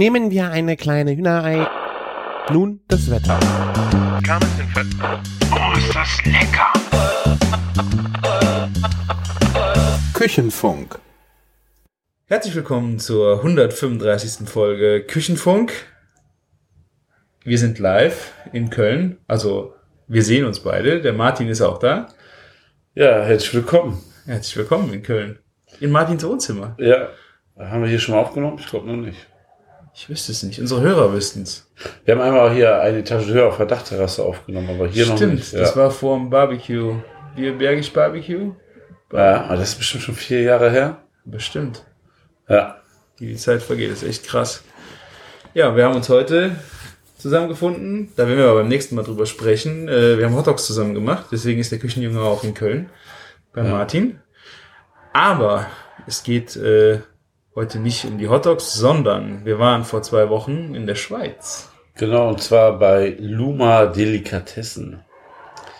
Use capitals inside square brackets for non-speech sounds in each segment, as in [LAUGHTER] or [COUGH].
Nehmen wir eine kleine Hühnerei. Nun das Wetter. Oh, ist das lecker! Küchenfunk. Herzlich willkommen zur 135. Folge Küchenfunk. Wir sind live in Köln, also wir sehen uns beide. Der Martin ist auch da. Ja, herzlich willkommen. Herzlich willkommen in Köln. In Martins Wohnzimmer. Ja, haben wir hier schon mal aufgenommen? Ich glaube noch nicht. Ich wüsste es nicht. Unsere Hörer wüssten es. Wir haben einmal hier eine Etage höher auf der Dachterrasse aufgenommen, aber hier noch Stimmt, nicht. Ja. das war vor dem Barbecue. Wir Bergisch Barbecue? ja, aber das ist bestimmt schon vier Jahre her. Bestimmt. Ja, die Zeit vergeht, ist echt krass. Ja, wir haben uns heute zusammengefunden. Da werden wir aber beim nächsten Mal drüber sprechen. Äh, Wir haben Hotdogs zusammen gemacht, deswegen ist der Küchenjunge auch in Köln bei Martin. Aber es geht äh, heute nicht um die Hotdogs, sondern wir waren vor zwei Wochen in der Schweiz. genau, und zwar bei Luma Delikatessen.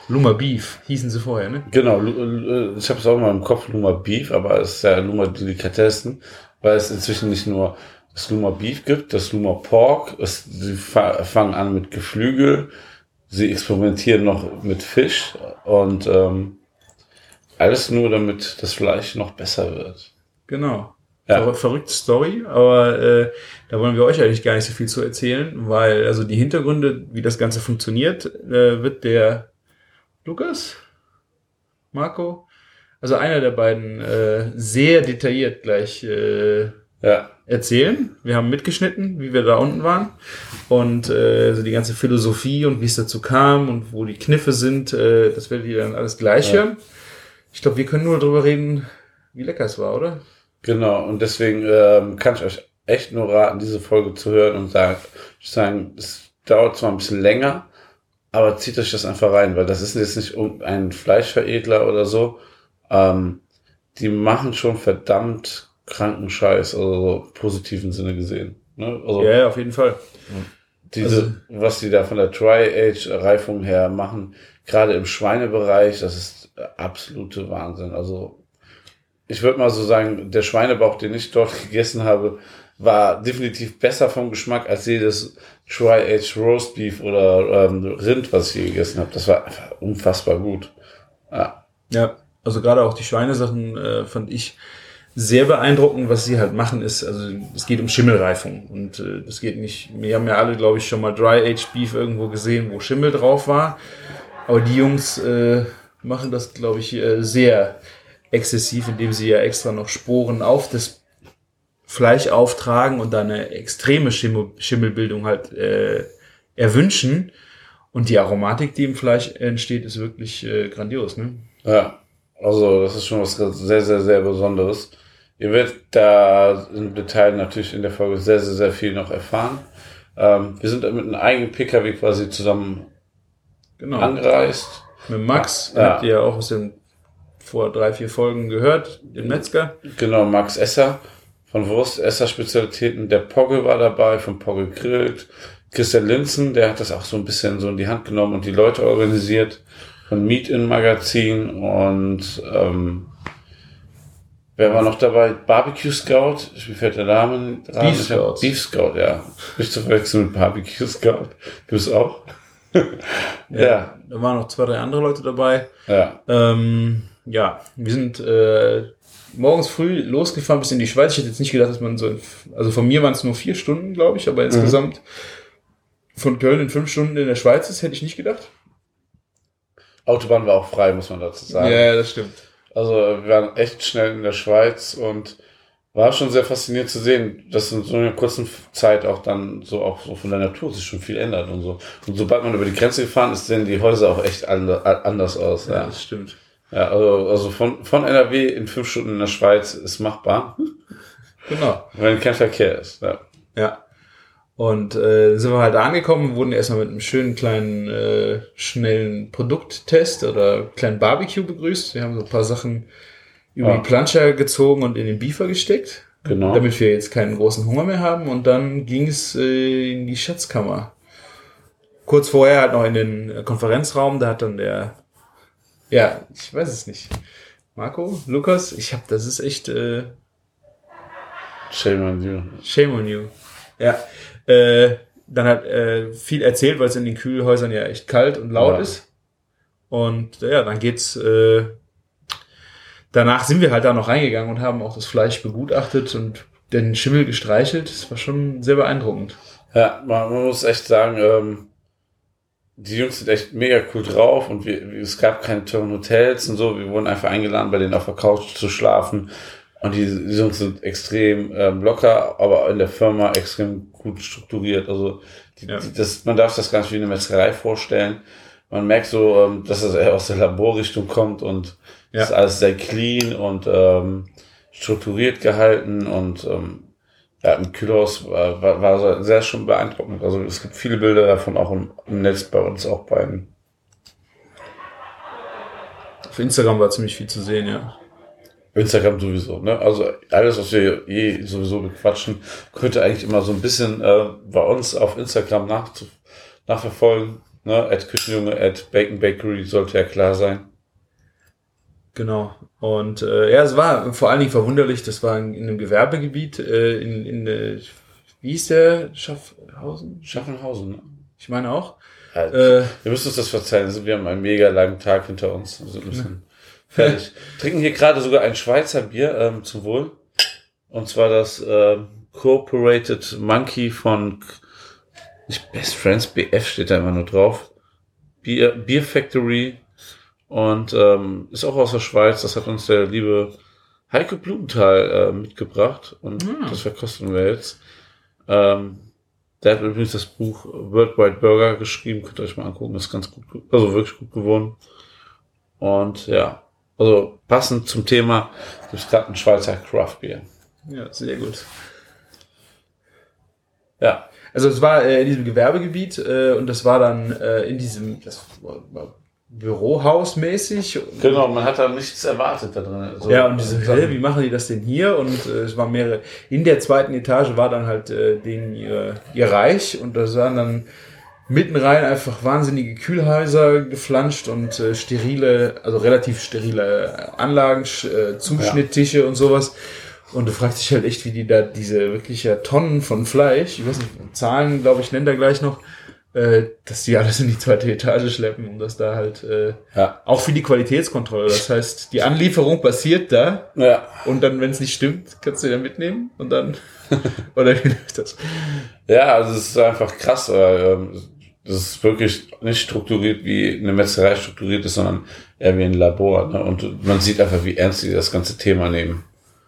Luma Beef hießen sie vorher, ne? Genau, äh, ich habe es auch mal im Kopf, Luma Beef, aber es ist ja Luma Delikatessen, weil es inzwischen nicht nur das Luma Beef gibt, das Luma Pork, es, sie fa fangen an mit Geflügel, sie experimentieren noch mit Fisch und ähm, alles nur, damit das Fleisch noch besser wird. Genau. Ja. Ver verrückte Story, aber äh, da wollen wir euch eigentlich gar nicht so viel zu erzählen, weil also die Hintergründe, wie das Ganze funktioniert, äh, wird der Lukas, Marco, also einer der beiden äh, sehr detailliert gleich äh, Ja, erzählen. Wir haben mitgeschnitten, wie wir da unten waren und äh, also die ganze Philosophie und wie es dazu kam und wo die Kniffe sind, äh, das werdet ihr dann alles gleich Ja. hören. Ich glaube, wir können nur darüber reden, wie lecker es war, oder? Genau. Und deswegen ähm, kann ich euch echt nur raten, diese Folge zu hören und sagen, ich sagen, es dauert zwar ein bisschen länger, aber zieht euch das einfach rein, weil das ist jetzt nicht irgendein Fleischveredler oder so. Ähm, die machen schon verdammt kranken Scheiß, also so positiven Sinne gesehen. Ne? Also Ja, ja, auf jeden Fall. diese, also- was die da von der Tri-Age-Reifung her machen, gerade im Schweinebereich, das ist absolute Wahnsinn. Also ich würde mal so sagen, der Schweinebauch, den ich dort [LAUGHS] gegessen habe, war definitiv besser vom Geschmack als jedes Tri-Age Roast Beef oder ähm, Rind, was ich hier gegessen habe. Das war einfach unfassbar gut. Ja, Ja, also gerade auch die Schweinesachen äh, fand ich sehr beeindruckend. Was sie halt machen ist, also es geht um Schimmelreifung und äh, das geht nicht. Wir haben ja alle, glaube ich, schon mal Dry Aged Beef irgendwo gesehen, wo Schimmel drauf war. Aber die Jungs äh, machen das, glaube ich, äh, sehr exzessiv, indem sie ja extra noch Sporen auf das Fleisch auftragen und dann eine extreme Schimmel, Schimmelbildung halt äh, erwünschen. Und die Aromatik, die im Fleisch entsteht, ist wirklich äh, grandios, ne? Ja, also das ist schon was sehr, sehr, sehr Besonderes. Ihr werdet da im Detail natürlich in der Folge sehr, sehr, sehr viel noch erfahren. Ähm, wir sind mit einem eigenen PKW quasi zusammen Genau. angereist. Mit Max, Ja. habt ihr ja auch aus den vor drei, vier Folgen gehört, den Metzger. Genau, Max Esser von Wurst Esser Spezialitäten. Der Pogge war dabei, von Pogge Grillt. Christian Linzen, der hat das auch so ein bisschen so in die Hand genommen und die Leute organisiert. Von Meet in Magazin und ähm, wer war noch dabei? Barbecue Scout. Wie fällt der Name? Beef Scouts. Beef Scout, ja. Nicht zu verwechseln mit Barbecue Scout. Du bist auch. [LAUGHS] ja, Da waren noch zwei, drei andere Leute dabei. ja. Ähm, ja, wir sind äh, morgens früh losgefahren bis in die Schweiz. Ich hätte jetzt nicht gedacht, dass man so, also von mir waren es nur vier Stunden, glaube ich, aber insgesamt von Köln in fünf Stunden in der Schweiz ist, hätte ich nicht gedacht. Autobahn war auch frei, muss man dazu sagen. Ja, das stimmt. Also wir waren echt schnell in der Schweiz und war schon sehr faszinierend zu sehen, dass in so einer kurzen Zeit auch dann so auch so von der Natur sich schon viel ändert und so. Und sobald man über die Grenze gefahren ist, sehen die Häuser auch echt ande- anders aus. Ja, Ja, das stimmt. Ja also, also von, von NRW in fünf Stunden in der Schweiz ist machbar, Genau. wenn kein Verkehr ist. Ja. Ja. Und äh, sind wir halt angekommen, wurden erstmal mit einem schönen kleinen, äh, schnellen Produkttest oder kleinen Barbecue begrüßt. Wir haben so ein paar Sachen über Ja. die Planscher gezogen und in den Beefer gesteckt, Genau. damit wir jetzt keinen großen Hunger mehr haben. Und dann ging es äh, in die Schatzkammer. Kurz vorher halt noch in den Konferenzraum, da hat dann der, ja, ich weiß es nicht. Marco, Lukas, ich hab, das ist echt äh, Shame on you. shame on you. Ja. Äh, dann hat äh, viel erzählt, weil es in den Kühlhäusern ja echt kalt und laut Ja. ist. Und ja, dann geht's. Äh, danach sind wir halt da noch reingegangen und haben auch das Fleisch begutachtet und den Schimmel gestreichelt. Das war schon sehr beeindruckend. Ja, man, man muss echt sagen, ähm, die Jungs sind echt mega cool drauf und wir, es gab keine teuren Hotels und so. Wir wurden einfach eingeladen, bei denen auf der Couch zu schlafen. Und die, die Jungs sind extrem ähm, locker, aber in der Firma extrem gut strukturiert. Also die, Ja. die, das, man darf das nicht wie eine Metzgerei vorstellen. Man merkt so, ähm, dass es eher aus der Laborrichtung kommt und Ja. ist alles sehr clean und ähm, strukturiert gehalten und ähm, ja, im Kühlhaus war, war, war sehr schon beeindruckend. Also es gibt viele Bilder davon auch im, im Netz bei uns auch beiden. Auf Instagram war ziemlich viel zu sehen, ja. Instagram sowieso, ne? Also alles, was wir je sowieso bequatschen, könnte eigentlich immer so ein bisschen äh, bei uns auf Instagram nachzu nachverfolgen. Ne? At Küchenjunge, at Bacon Bakery sollte ja klar sein. Genau. Und äh, ja, es war vor allen Dingen verwunderlich, das war in, in einem Gewerbegebiet, äh, in, in äh, wie hieß der? Schaffhausen? Schaffenhausen, ne? Ich meine auch. Ja, Äh, Wir müssen uns das verzeihen. Also wir haben einen mega langen Tag hinter uns. Wir sind ein bisschen [LAUGHS] fertig. Trinken hier gerade sogar ein Schweizer Bier ähm, zum Wohl. Und zwar das ähm, Cooperated Monkey von nicht Best Friends, BF steht da immer nur drauf. Bier, Beer Factory. Und ähm, ist auch aus der Schweiz. Das hat uns der liebe Heike Blumenthal äh, mitgebracht. Und Hm. das verkosten wir jetzt. Ähm, der hat übrigens das Buch Worldwide Burger geschrieben, könnt ihr euch mal angucken, ist ganz gut, also wirklich gut geworden. Und ja, also passend zum Thema gibt es gerade ein Schweizer Craft Beer. ja, sehr gut. Ja, Also es war äh, in diesem Gewerbegebiet äh, und das war dann äh, in diesem das war, war Bürohaus mäßig. genau, man hat da nichts erwartet da drin. So, Ja, und diese. Hä, wie machen die das denn hier? Und äh, es waren mehrere. In der zweiten Etage war dann halt äh, denen ihr, ihr Reich und da waren dann mitten rein einfach wahnsinnige Kühlhäuser geflanscht und äh, sterile, also relativ sterile Anlagen, äh, Zuschnitttische und sowas. Und du fragst dich halt echt, wie die da diese wirklich ja Tonnen von Fleisch, ich weiß nicht, Zahlen, glaube ich, nennt er gleich noch, äh, dass die alles in die zweite Etage schleppen, um das da halt äh, Ja, auch für die Qualitätskontrolle. Das heißt, die Anlieferung passiert da ja, und dann, wenn es nicht stimmt, kannst du den mitnehmen und dann [LAUGHS] oder wie läuft das? ja, also es ist einfach krass. Äh, das ist wirklich nicht strukturiert, wie eine Metzgerei strukturiert ist, sondern eher wie ein Labor. Ne? Und man sieht einfach, wie ernst die das ganze Thema nehmen.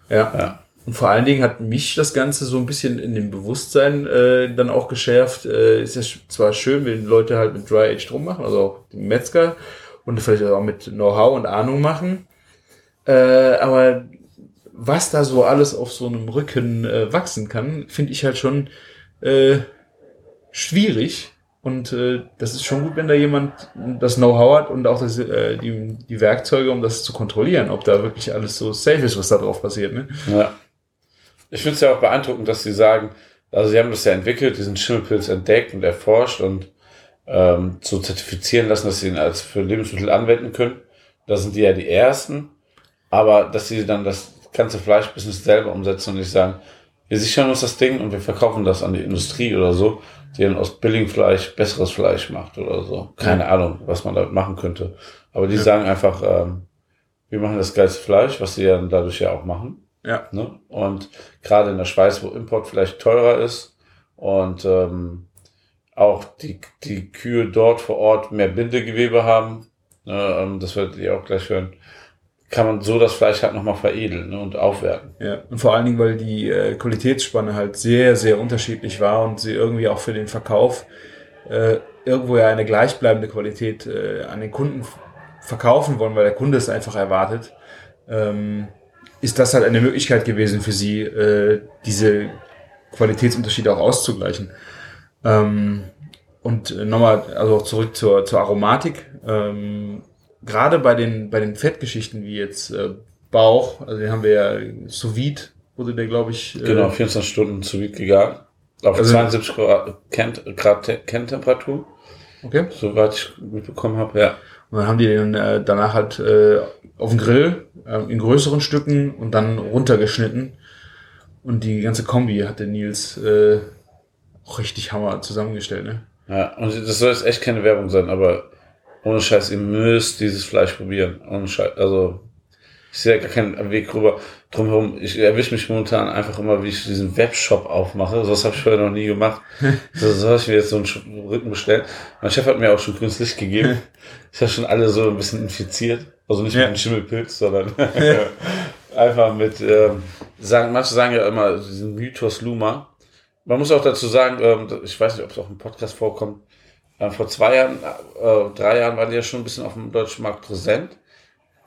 Ja. Ja. Und vor allen Dingen hat mich das Ganze so ein bisschen in dem Bewusstsein äh, dann auch geschärft. Äh, ist ja zwar schön, wenn Leute halt mit Dry Age drum machen, also auch Metzger und vielleicht auch mit Know-how und Ahnung machen. Äh, aber was da so alles auf so einem Rücken äh, wachsen kann, finde ich halt schon äh, schwierig. Und äh, das ist schon gut, wenn da jemand das Know-how hat und auch das, äh, die, die Werkzeuge, um das zu kontrollieren, ob da wirklich alles so safe ist, was da drauf passiert. Ne? Ja. Ich finde es ja auch beeindruckend, dass sie sagen, also sie haben das ja entwickelt, diesen Schimmelpilz entdeckt und erforscht und ähm, so zertifizieren lassen, dass sie ihn als für Lebensmittel anwenden können. Da sind die ja die Ersten. Aber dass sie dann das ganze Fleischbusiness selber umsetzen und nicht sagen, wir sichern uns das Ding und wir verkaufen das an die Industrie oder so, die dann aus Billigfleisch besseres Fleisch macht oder so. Keine Ahnung, was man damit machen könnte. Aber die sagen einfach, ähm, wir machen das geilste Fleisch, was sie dann dadurch ja auch machen. Ja. Ne? Und gerade in der Schweiz, wo Import vielleicht teurer ist und ähm, auch die, die Kühe dort vor Ort mehr Bindegewebe haben, ne, ähm, das werdet ihr auch gleich hören, kann man so das Fleisch halt nochmal veredeln ne, und aufwerten. Ja, und vor allen Dingen, weil die äh, Qualitätsspanne halt sehr, sehr unterschiedlich war und sie irgendwie auch für den Verkauf äh, irgendwo ja eine gleichbleibende Qualität äh, an den Kunden verkaufen wollen, weil der Kunde es einfach erwartet, ähm, ist das halt eine Möglichkeit gewesen für sie, äh, diese Qualitätsunterschiede auch auszugleichen. Ähm, und äh, nochmal, also auch zurück zur, zur Aromatik. Ähm, Gerade bei den, bei den Fettgeschichten wie jetzt äh, Bauch, also den haben wir ja sous vide, wurde der, glaube ich, äh, Genau, 24 Stunden zu Vide gegangen. Auf Also- 72 Grad, Grad Te- Kerntemperatur, Okay. soweit ich mitbekommen habe, ja. Und dann haben die den äh, danach halt äh, auf dem Grill äh, in größeren Stücken und dann runtergeschnitten. Und die ganze Kombi hatte Nils äh, auch richtig Hammer zusammengestellt, ne? Ja, und das soll jetzt echt keine Werbung sein, aber ohne Scheiß, ihr müsst dieses Fleisch probieren. Ohne Scheiß, also ich sehe gar keinen Weg rüber drumherum. Ich erwische mich momentan einfach immer, wie ich diesen Webshop aufmache. So was habe ich vorher noch nie gemacht. [LAUGHS] so, so habe ich mir jetzt so einen Rücken bestellt. Mein Chef hat mir auch schon grünes Licht gegeben. [LAUGHS] Ich habe schon alle so ein bisschen infiziert. Also nicht Ja. mit einem Schimmelpilz, sondern [LAUGHS] einfach mit, ähm, sagen, manche sagen ja immer diesen Mythos Luma. Man muss auch dazu sagen, ähm, ich weiß nicht, ob es auch im Podcast vorkommt, äh, vor zwei Jahren, äh, drei Jahren waren die ja schon ein bisschen auf dem deutschen Markt präsent,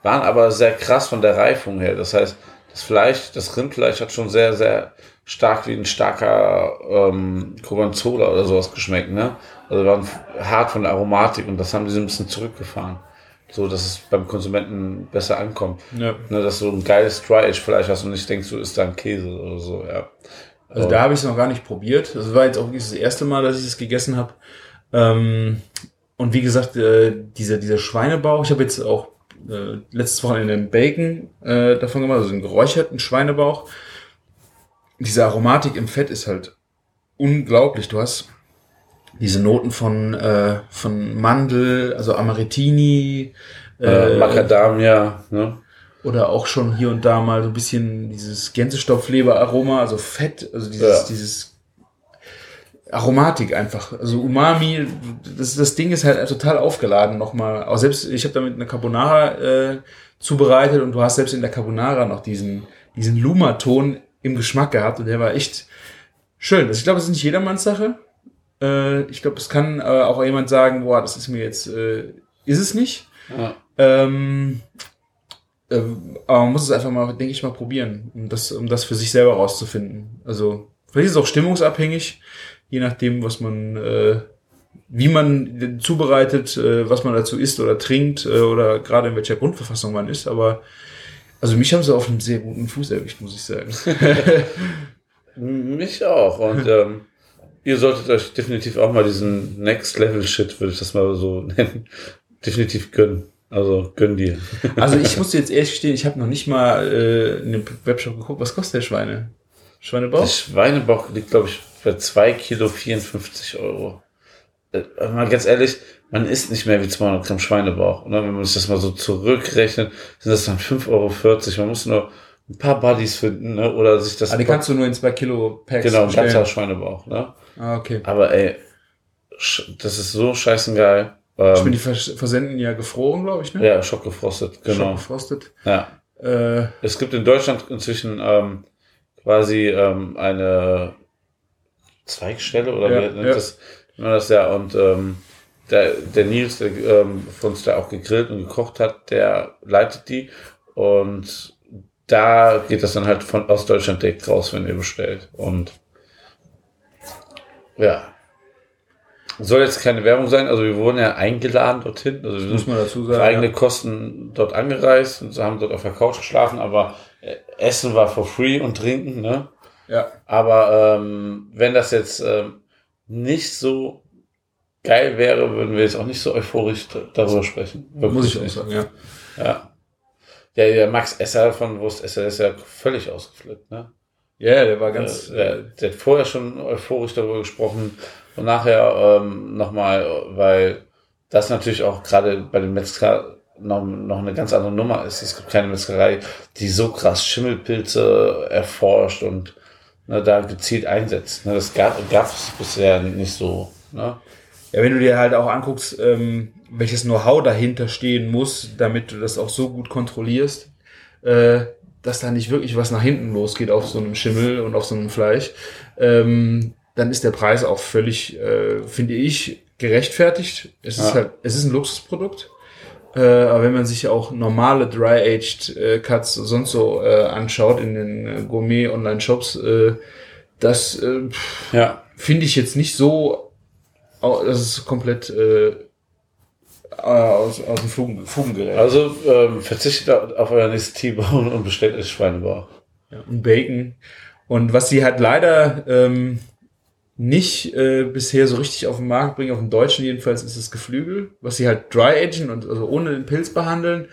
waren aber sehr krass von der Reifung her. Das heißt, das Fleisch, das Rindfleisch hat schon sehr, sehr stark wie ein starker ähm, Gorgonzola oder sowas geschmeckt, ne? Also waren hart von der Aromatik und das haben die so ein bisschen zurückgefahren. So, dass es beim Konsumenten besser ankommt. Ja. Ne, dass du ein geiles Dry-Age-Fleisch hast und nicht denkst, du isst da ein Käse oder so, ja. Also da habe ich es noch gar nicht probiert. Das war jetzt auch das erste Mal, dass ich es gegessen habe. Ähm, und wie gesagt, äh, dieser, dieser Schweinebauch, ich habe jetzt auch äh, letztes Wochenende einen Bacon äh, davon gemacht, also einen geräucherten Schweinebauch. Diese Aromatik im Fett ist halt unglaublich. Du hast diese Noten von, äh, von Mandel, also Amarettini, Äh, Macadamia, ne? oder auch schon hier und da mal so ein bisschen dieses Gänsestopfleber-Aroma, also Fett, also dieses, Ja. dieses Aromatik einfach, also Umami, das, das Ding ist halt total aufgeladen nochmal. Auch selbst, ich habe damit eine Carbonara äh, zubereitet und du hast selbst in der Carbonara noch diesen, diesen Luma-Ton im Geschmack gehabt und der war echt schön. Also ich glaube, es ist nicht jedermanns Sache. Äh, ich glaube, es kann äh, auch jemand sagen, boah, das ist mir jetzt, äh, ist es nicht. Ja. Ähm, äh, aber man muss es einfach mal, denke ich mal, probieren, um das, um das für sich selber rauszufinden. Also vielleicht ist es auch stimmungsabhängig, je nachdem, was man, äh, wie man den zubereitet, äh, was man dazu isst oder trinkt äh, oder gerade in welcher Grundverfassung man ist. Aber also mich haben sie auf einem sehr guten Fuß erwischt, muss ich sagen. [LAUGHS] Mich auch. Und ähm, ihr solltet euch definitiv auch mal diesen Next Level Shit, würde ich das mal so [LAUGHS] nennen, definitiv gönnen. Also gönn dir. Also ich [LAUGHS] muss jetzt ehrlich gestehen, ich habe noch nicht mal äh, in dem Webshop geguckt, was kostet der Schweine? Schweinebauch? Der Schweinebauch liegt, glaube ich, bei 2 Kilo 54 Euro. Äh, aber mal ganz ehrlich, man isst nicht mehr wie 200 Gramm Schweinebauch. Und wenn man sich das mal so zurückrechnet, sind das dann 5,40 Euro. Man muss nur ein paar Buddies finden, ne? oder sich das... Ah, die kannst du nur in zwei Kilo Packs genau, ein ganzer Schweinebauch. Ne? Ah, okay. Aber ey, das ist so scheißengeil. Ich bin Ähm, die vers versenden ja gefroren, glaube ich, ne? ja, schockgefrostet, genau. Schockgefrostet. Ja. Äh, Es gibt in Deutschland inzwischen ähm, quasi ähm, eine Zweigstelle oder Ja, wie nennt ja. das, nennt man das ja und ähm, der, der Nils, der ähm, von uns da auch gegrillt und gekocht hat, der leitet die und da geht das dann halt von aus Deutschland direkt raus, wenn ihr bestellt und ja. Soll jetzt keine Werbung sein, also wir wurden ja eingeladen dorthin, also wir muss sind man dazu sagen. eigene ja. Kosten dort angereist und haben dort auf der Couch geschlafen, aber Essen war for free und Trinken, ne? ja. Aber ähm, wenn das jetzt ähm, nicht so geil wäre, würden wir jetzt auch nicht so euphorisch darüber sprechen. Muss ich auch nicht. sagen, ja. Ja. Der, der Max Esser von Wurst Esser ist ja völlig ausgeflippt, ne? Ja, der war ganz. Ganz, der, der hat vorher schon euphorisch darüber gesprochen und nachher ähm, nochmal, weil das natürlich auch gerade bei den Metzger noch, noch eine ganz andere Nummer ist. Es gibt keine Metzgerei, die so krass Schimmelpilze erforscht und ne, da gezielt einsetzt. Ne, das gab es bisher nicht so. Ne? Ja, wenn du dir halt auch anguckst, ähm, welches Know-how dahinter stehen muss, damit du das auch so gut kontrollierst, äh, dass da nicht wirklich was nach hinten losgeht auf so einem Schimmel und auf so einem Fleisch, ähm, dann ist der Preis auch völlig, äh, finde ich, gerechtfertigt. Es ist Ja. halt, es ist ein Luxusprodukt. Äh, aber wenn man sich auch normale Dry-Aged äh, Cuts sonst so äh, anschaut in den äh, Gourmet-Online-Shops, äh, das äh, Ja. finde ich jetzt nicht so, das ist komplett aus, aus dem Fugen, Fugengerät. Also ähm, verzichtet auf euer nächstes T-Bone und bestellt euch Schweinebauch. Ja, und Bacon. Und was sie halt leider ähm, nicht äh, bisher so richtig auf den Markt bringen, auf dem Deutschen jedenfalls, ist das Geflügel, was sie halt dry agen und also ohne den Pilz behandeln.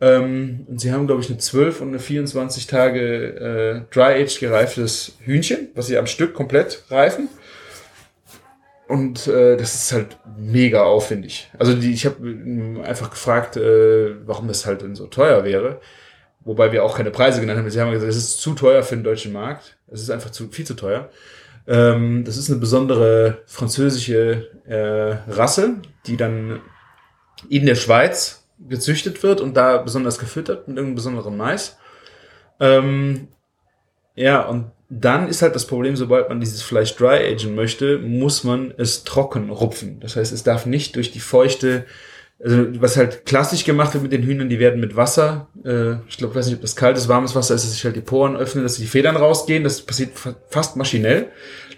Ähm, und sie haben, glaube ich, eine 12 und eine 24 Tage äh, dry aged gereiftes Hühnchen, was sie am Stück komplett reifen. und äh, das ist halt mega aufwendig. Also die, ich habe einfach gefragt, äh, warum das halt denn so teuer wäre. Wobei wir auch keine Preise genannt haben. Sie haben gesagt, es ist zu teuer für den deutschen Markt. Es ist einfach zu, viel zu teuer. Ähm, das ist eine besondere französische äh, Rasse, die dann in der Schweiz gezüchtet wird und da besonders gefüttert mit irgendeinem besonderen Mais. Ähm, ja, und dann ist halt das Problem, sobald man dieses Fleisch dry agen möchte, muss man es trocken rupfen. Das heißt, es darf nicht durch die feuchte, also was halt klassisch gemacht wird mit den Hühnern, die werden mit Wasser, äh, ich glaube, weiß nicht, ob das kaltes, warmes Wasser ist, dass sich halt die Poren öffnen, dass die Federn rausgehen. Das passiert fa fast maschinell.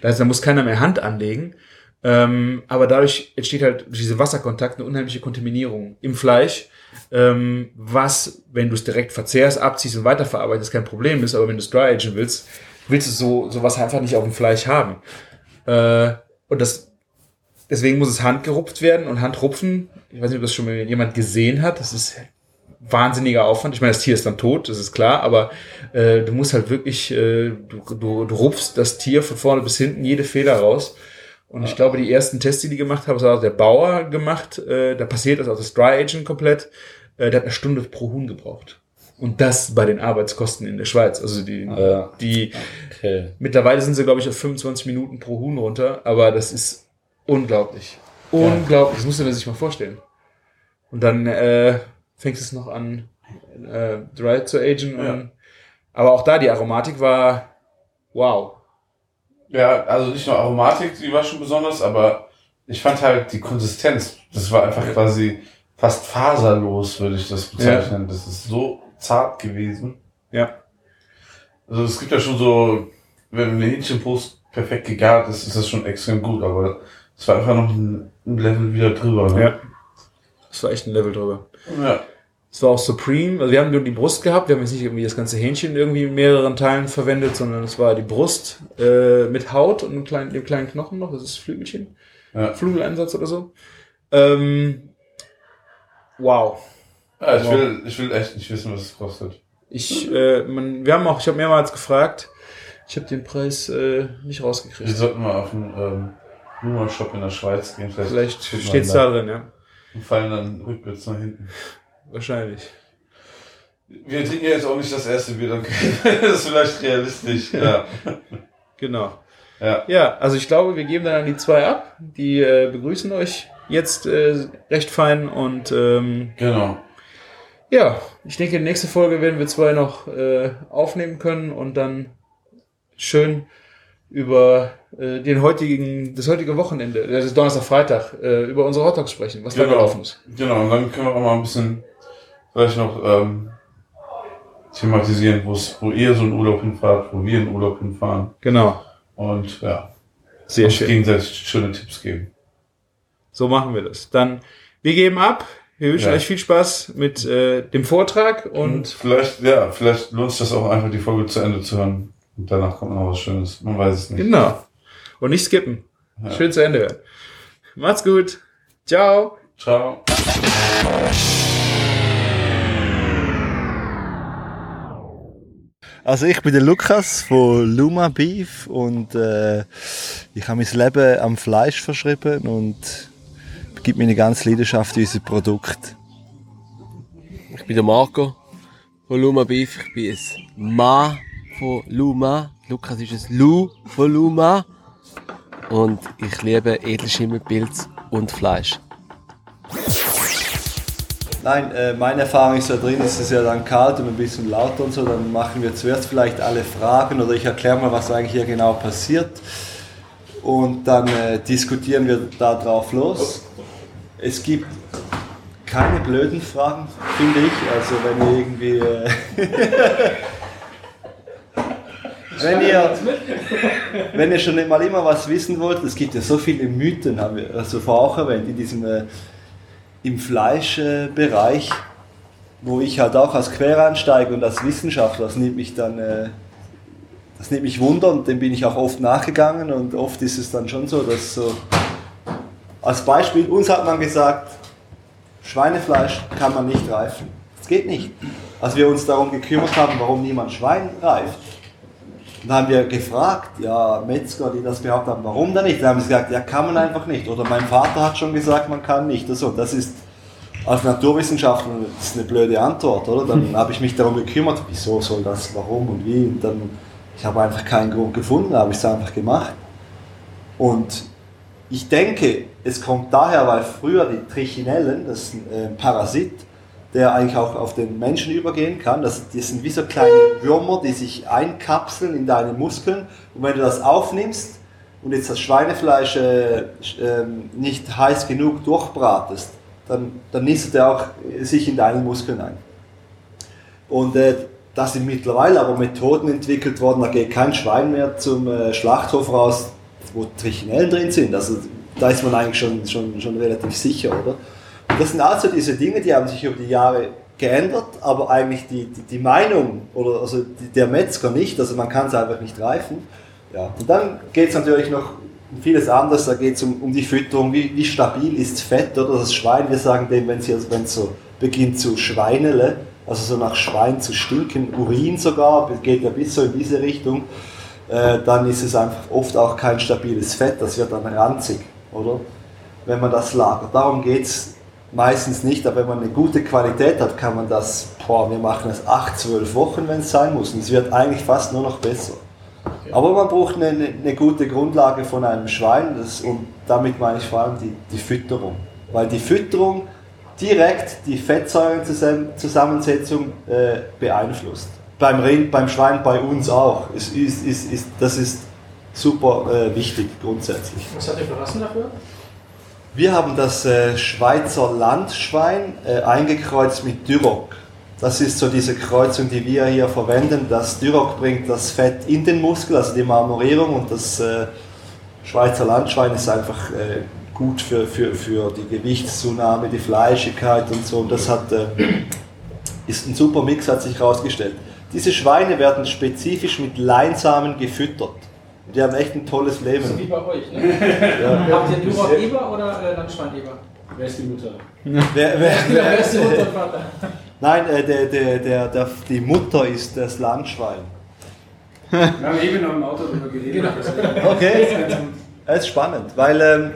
Das heißt, da muss keiner mehr Hand anlegen. Ähm, aber dadurch entsteht halt durch diese Wasserkontakt eine unheimliche Kontaminierung im Fleisch, ähm, was, wenn du es direkt verzehrst, abziehst und weiterverarbeitest, kein Problem ist. Aber wenn du es dry agen willst, willst du so sowas einfach nicht auf dem Fleisch haben. Äh, und das deswegen muss es handgerupft werden und Handrupfen. Ich weiß nicht, ob das schon mal jemand gesehen hat. Das ist wahnsinniger Aufwand. Ich meine, das Tier ist dann tot, das ist klar, aber äh, du musst halt wirklich, äh, du, du, du rupfst das Tier von vorne bis hinten jede Feder raus. Und ich glaube, die ersten Tests, die die gemacht haben, das hat auch der Bauer gemacht. Äh, da passiert das auch das Dry Agent komplett. Äh, der hat eine Stunde pro Huhn gebraucht. Und das bei den Arbeitskosten in der Schweiz. Also die, Ja. die Okay. mittlerweile sind sie, glaube ich, auf 25 Minuten pro Huhn runter, aber das ist unglaublich. Unglaublich. Das musst du dir sich mal vorstellen. Und dann äh, fängst es noch an, äh, dry zu agen. Ja. Und, aber auch da, die Aromatik war wow. Ja, also nicht nur Aromatik, die war schon besonders, aber ich fand halt die Konsistenz, das war einfach quasi fast faserlos, würde ich das bezeichnen. Das ist so zart gewesen. Ja. Also es gibt ja schon so, wenn eine Hähnchenbrust perfekt gegart ist, ist das schon extrem gut, aber es war einfach noch ein, ein Level wieder drüber. Ne? Ja. Das war echt ein Level drüber. ja. Es war auch Supreme. Also wir haben nur die Brust gehabt. Wir haben jetzt nicht irgendwie das ganze Hähnchen irgendwie in mehreren Teilen verwendet, sondern es war die Brust äh, mit Haut und einem kleinen, dem kleinen Knochen noch. Das ist Flügelchen. Ja. Flügeleinsatz oder so. Ähm, wow. ja ich, Wow. will, ich will echt nicht wissen, was es kostet. Ich, äh, man, wir haben auch, ich habe mehrmals gefragt. Ich habe den Preis äh, nicht Wir rausgekriegt. sollten mal auf einen ähm, Nummer-Shop in der Schweiz gehen. Vielleicht, Vielleicht steht's ihn da drin, ja. Und fallen dann rückwärts nach hinten. Wahrscheinlich. Wir trinken ja jetzt auch nicht das erste Bier, dann [LAUGHS] das ist vielleicht realistisch. Ja. [LAUGHS] Genau. ja. Ja, also ich glaube, wir geben dann an die zwei ab. Die äh, begrüßen euch jetzt äh, recht fein und ähm, Genau. ja, ich denke, in der nächsten Folge werden wir zwei noch äh, aufnehmen können und dann schön über äh, den heutigen, das heutige Wochenende, das ist Donnerstag, Freitag, äh, über unsere Hot Dogs sprechen, was da Genau. gelaufen ist. Genau, und dann können wir auch mal ein bisschen vielleicht noch ähm, thematisieren, wo ihr so einen Urlaub hinfahrt, wo wir einen Urlaub hinfahren. Genau. Und ja, Sehr schön. gegenseitig schöne Tipps geben. So machen wir das. Dann, wir geben ab. Wir wünschen Ja. euch viel Spaß mit äh, dem Vortrag Und und vielleicht, ja, vielleicht lohnt sich das auch einfach, die Folge zu Ende zu hören. Und danach kommt noch was Schönes. Man weiß es nicht. genau. Und nicht skippen. Ja. Schön zu Ende hören. Macht's gut. Ciao. Ciao. Also ich bin der Lukas von Luma Beef und äh, ich habe mein Leben am Fleisch verschrieben und gebe meine ganze Leidenschaft in unser Produkt. Ich bin der Marco von Luma Beef. Ich bin ein Ma von Luma. Lukas ist ein Lu von Luma. Und ich liebe Edelschimmelpilz und Fleisch. Nein, äh, meine Erfahrung ist da drin, ist es ja dann kalt und ein bisschen lauter und so, dann machen wir zuerst vielleicht alle Fragen oder ich erkläre mal, was eigentlich hier genau passiert und dann äh, diskutieren wir da drauf los. Es gibt keine blöden Fragen, finde ich, also wenn ihr irgendwie... Äh, [LAUGHS] wenn ihr, wenn ihr schon mal immer was wissen wollt, es gibt ja so viele Mythen, haben wir also vorher auch erwähnt, in diesem... Äh, im Fleischbereich, wo ich halt auch als Quereinsteiger und als Wissenschaftler, das nimmt mich dann, äh, das nimmt mich wunder und dem bin ich auch oft nachgegangen und oft ist es dann schon so, dass so, als Beispiel, uns hat man gesagt, Schweinefleisch kann man nicht reifen. Das geht nicht. Als wir uns darum gekümmert haben, warum niemand Schwein reift, dann haben wir gefragt, ja, Metzger, die das behauptet haben, warum dann nicht? Dann haben sie gesagt, ja, kann man einfach nicht. Oder mein Vater hat schon gesagt, man kann nicht. Also, das ist als Naturwissenschaftler das ist eine blöde Antwort, oder? Dann [LAUGHS] habe ich mich darum gekümmert, wieso soll das, warum und wie. Und dann, ich habe einfach keinen Grund gefunden, habe ich es einfach gemacht. Und ich denke, es kommt daher, weil früher die Trichinellen, das ist ein äh, Parasit, der eigentlich auch auf den Menschen übergehen kann. Das, die sind wie so kleine Würmer, die sich einkapseln in deine Muskeln. Und wenn du das aufnimmst und jetzt das Schweinefleisch äh, äh, nicht heiß genug durchbratest, dann, dann nistet er auch sich in deine Muskeln ein. Und äh, da sind mittlerweile aber Methoden entwickelt worden, da geht kein Schwein mehr zum äh, Schlachthof raus, wo Trichinellen drin sind. Also da ist man eigentlich schon, schon, schon relativ sicher, oder? Das sind also diese Dinge, die haben sich über die Jahre geändert, aber eigentlich die, die, die Meinung oder also die, der Metzger nicht, also man kann es einfach nicht reifen. Ja. Und dann geht es natürlich noch um vieles anderes, da geht es um, um die Fütterung, wie, wie stabil ist Fett oder das Schwein, wir sagen dem, wenn es so beginnt zu schweinele, also so nach Schwein zu stinken, Urin sogar, geht ja bis so in diese Richtung, äh, dann ist es einfach oft auch kein stabiles Fett, das wird dann ranzig, oder? Wenn man das lagert. Darum geht es meistens nicht, aber wenn man eine gute Qualität hat, kann man das, boah, wir machen es 8, 12 Wochen, wenn es sein muss. Und es wird eigentlich fast nur noch besser. Aber man braucht eine, eine, gute Grundlage von einem Schwein das, und damit meine ich vor allem die, die Fütterung. Weil die Fütterung direkt die Fettsäurenzusammensetzung äh, beeinflusst. Beim Rind, beim Schwein, bei uns auch. Ist, ist, ist, ist, das ist super äh, wichtig grundsätzlich. Was hat ihr für Rassen dafür? Wir haben das äh, Schweizer Landschwein äh, eingekreuzt mit Duroc. Das ist so diese Kreuzung, die wir hier verwenden. Das Duroc bringt das Fett in den Muskel, also die Marmorierung, und das äh, Schweizer Landschwein ist einfach äh, gut für, für, für die Gewichtszunahme, die Fleischigkeit und so. Und das hat, äh, ist ein super Mix, hat sich herausgestellt. Diese Schweine werden spezifisch mit Leinsamen gefüttert. Die haben echt ein tolles Leben. So wie bei euch, ne? [LAUGHS] ja. Habt ihr Duroc Eber oder äh, Landschwein Eber? Wer ist die Mutter? Wer, wer, [LAUGHS] Genau, wer ist die Mutter und Vater? Nein, äh, der, der, der, der, die Mutter ist das Landschwein. Wir haben eben noch im Auto darüber geredet. Okay, das ist spannend, weil ähm,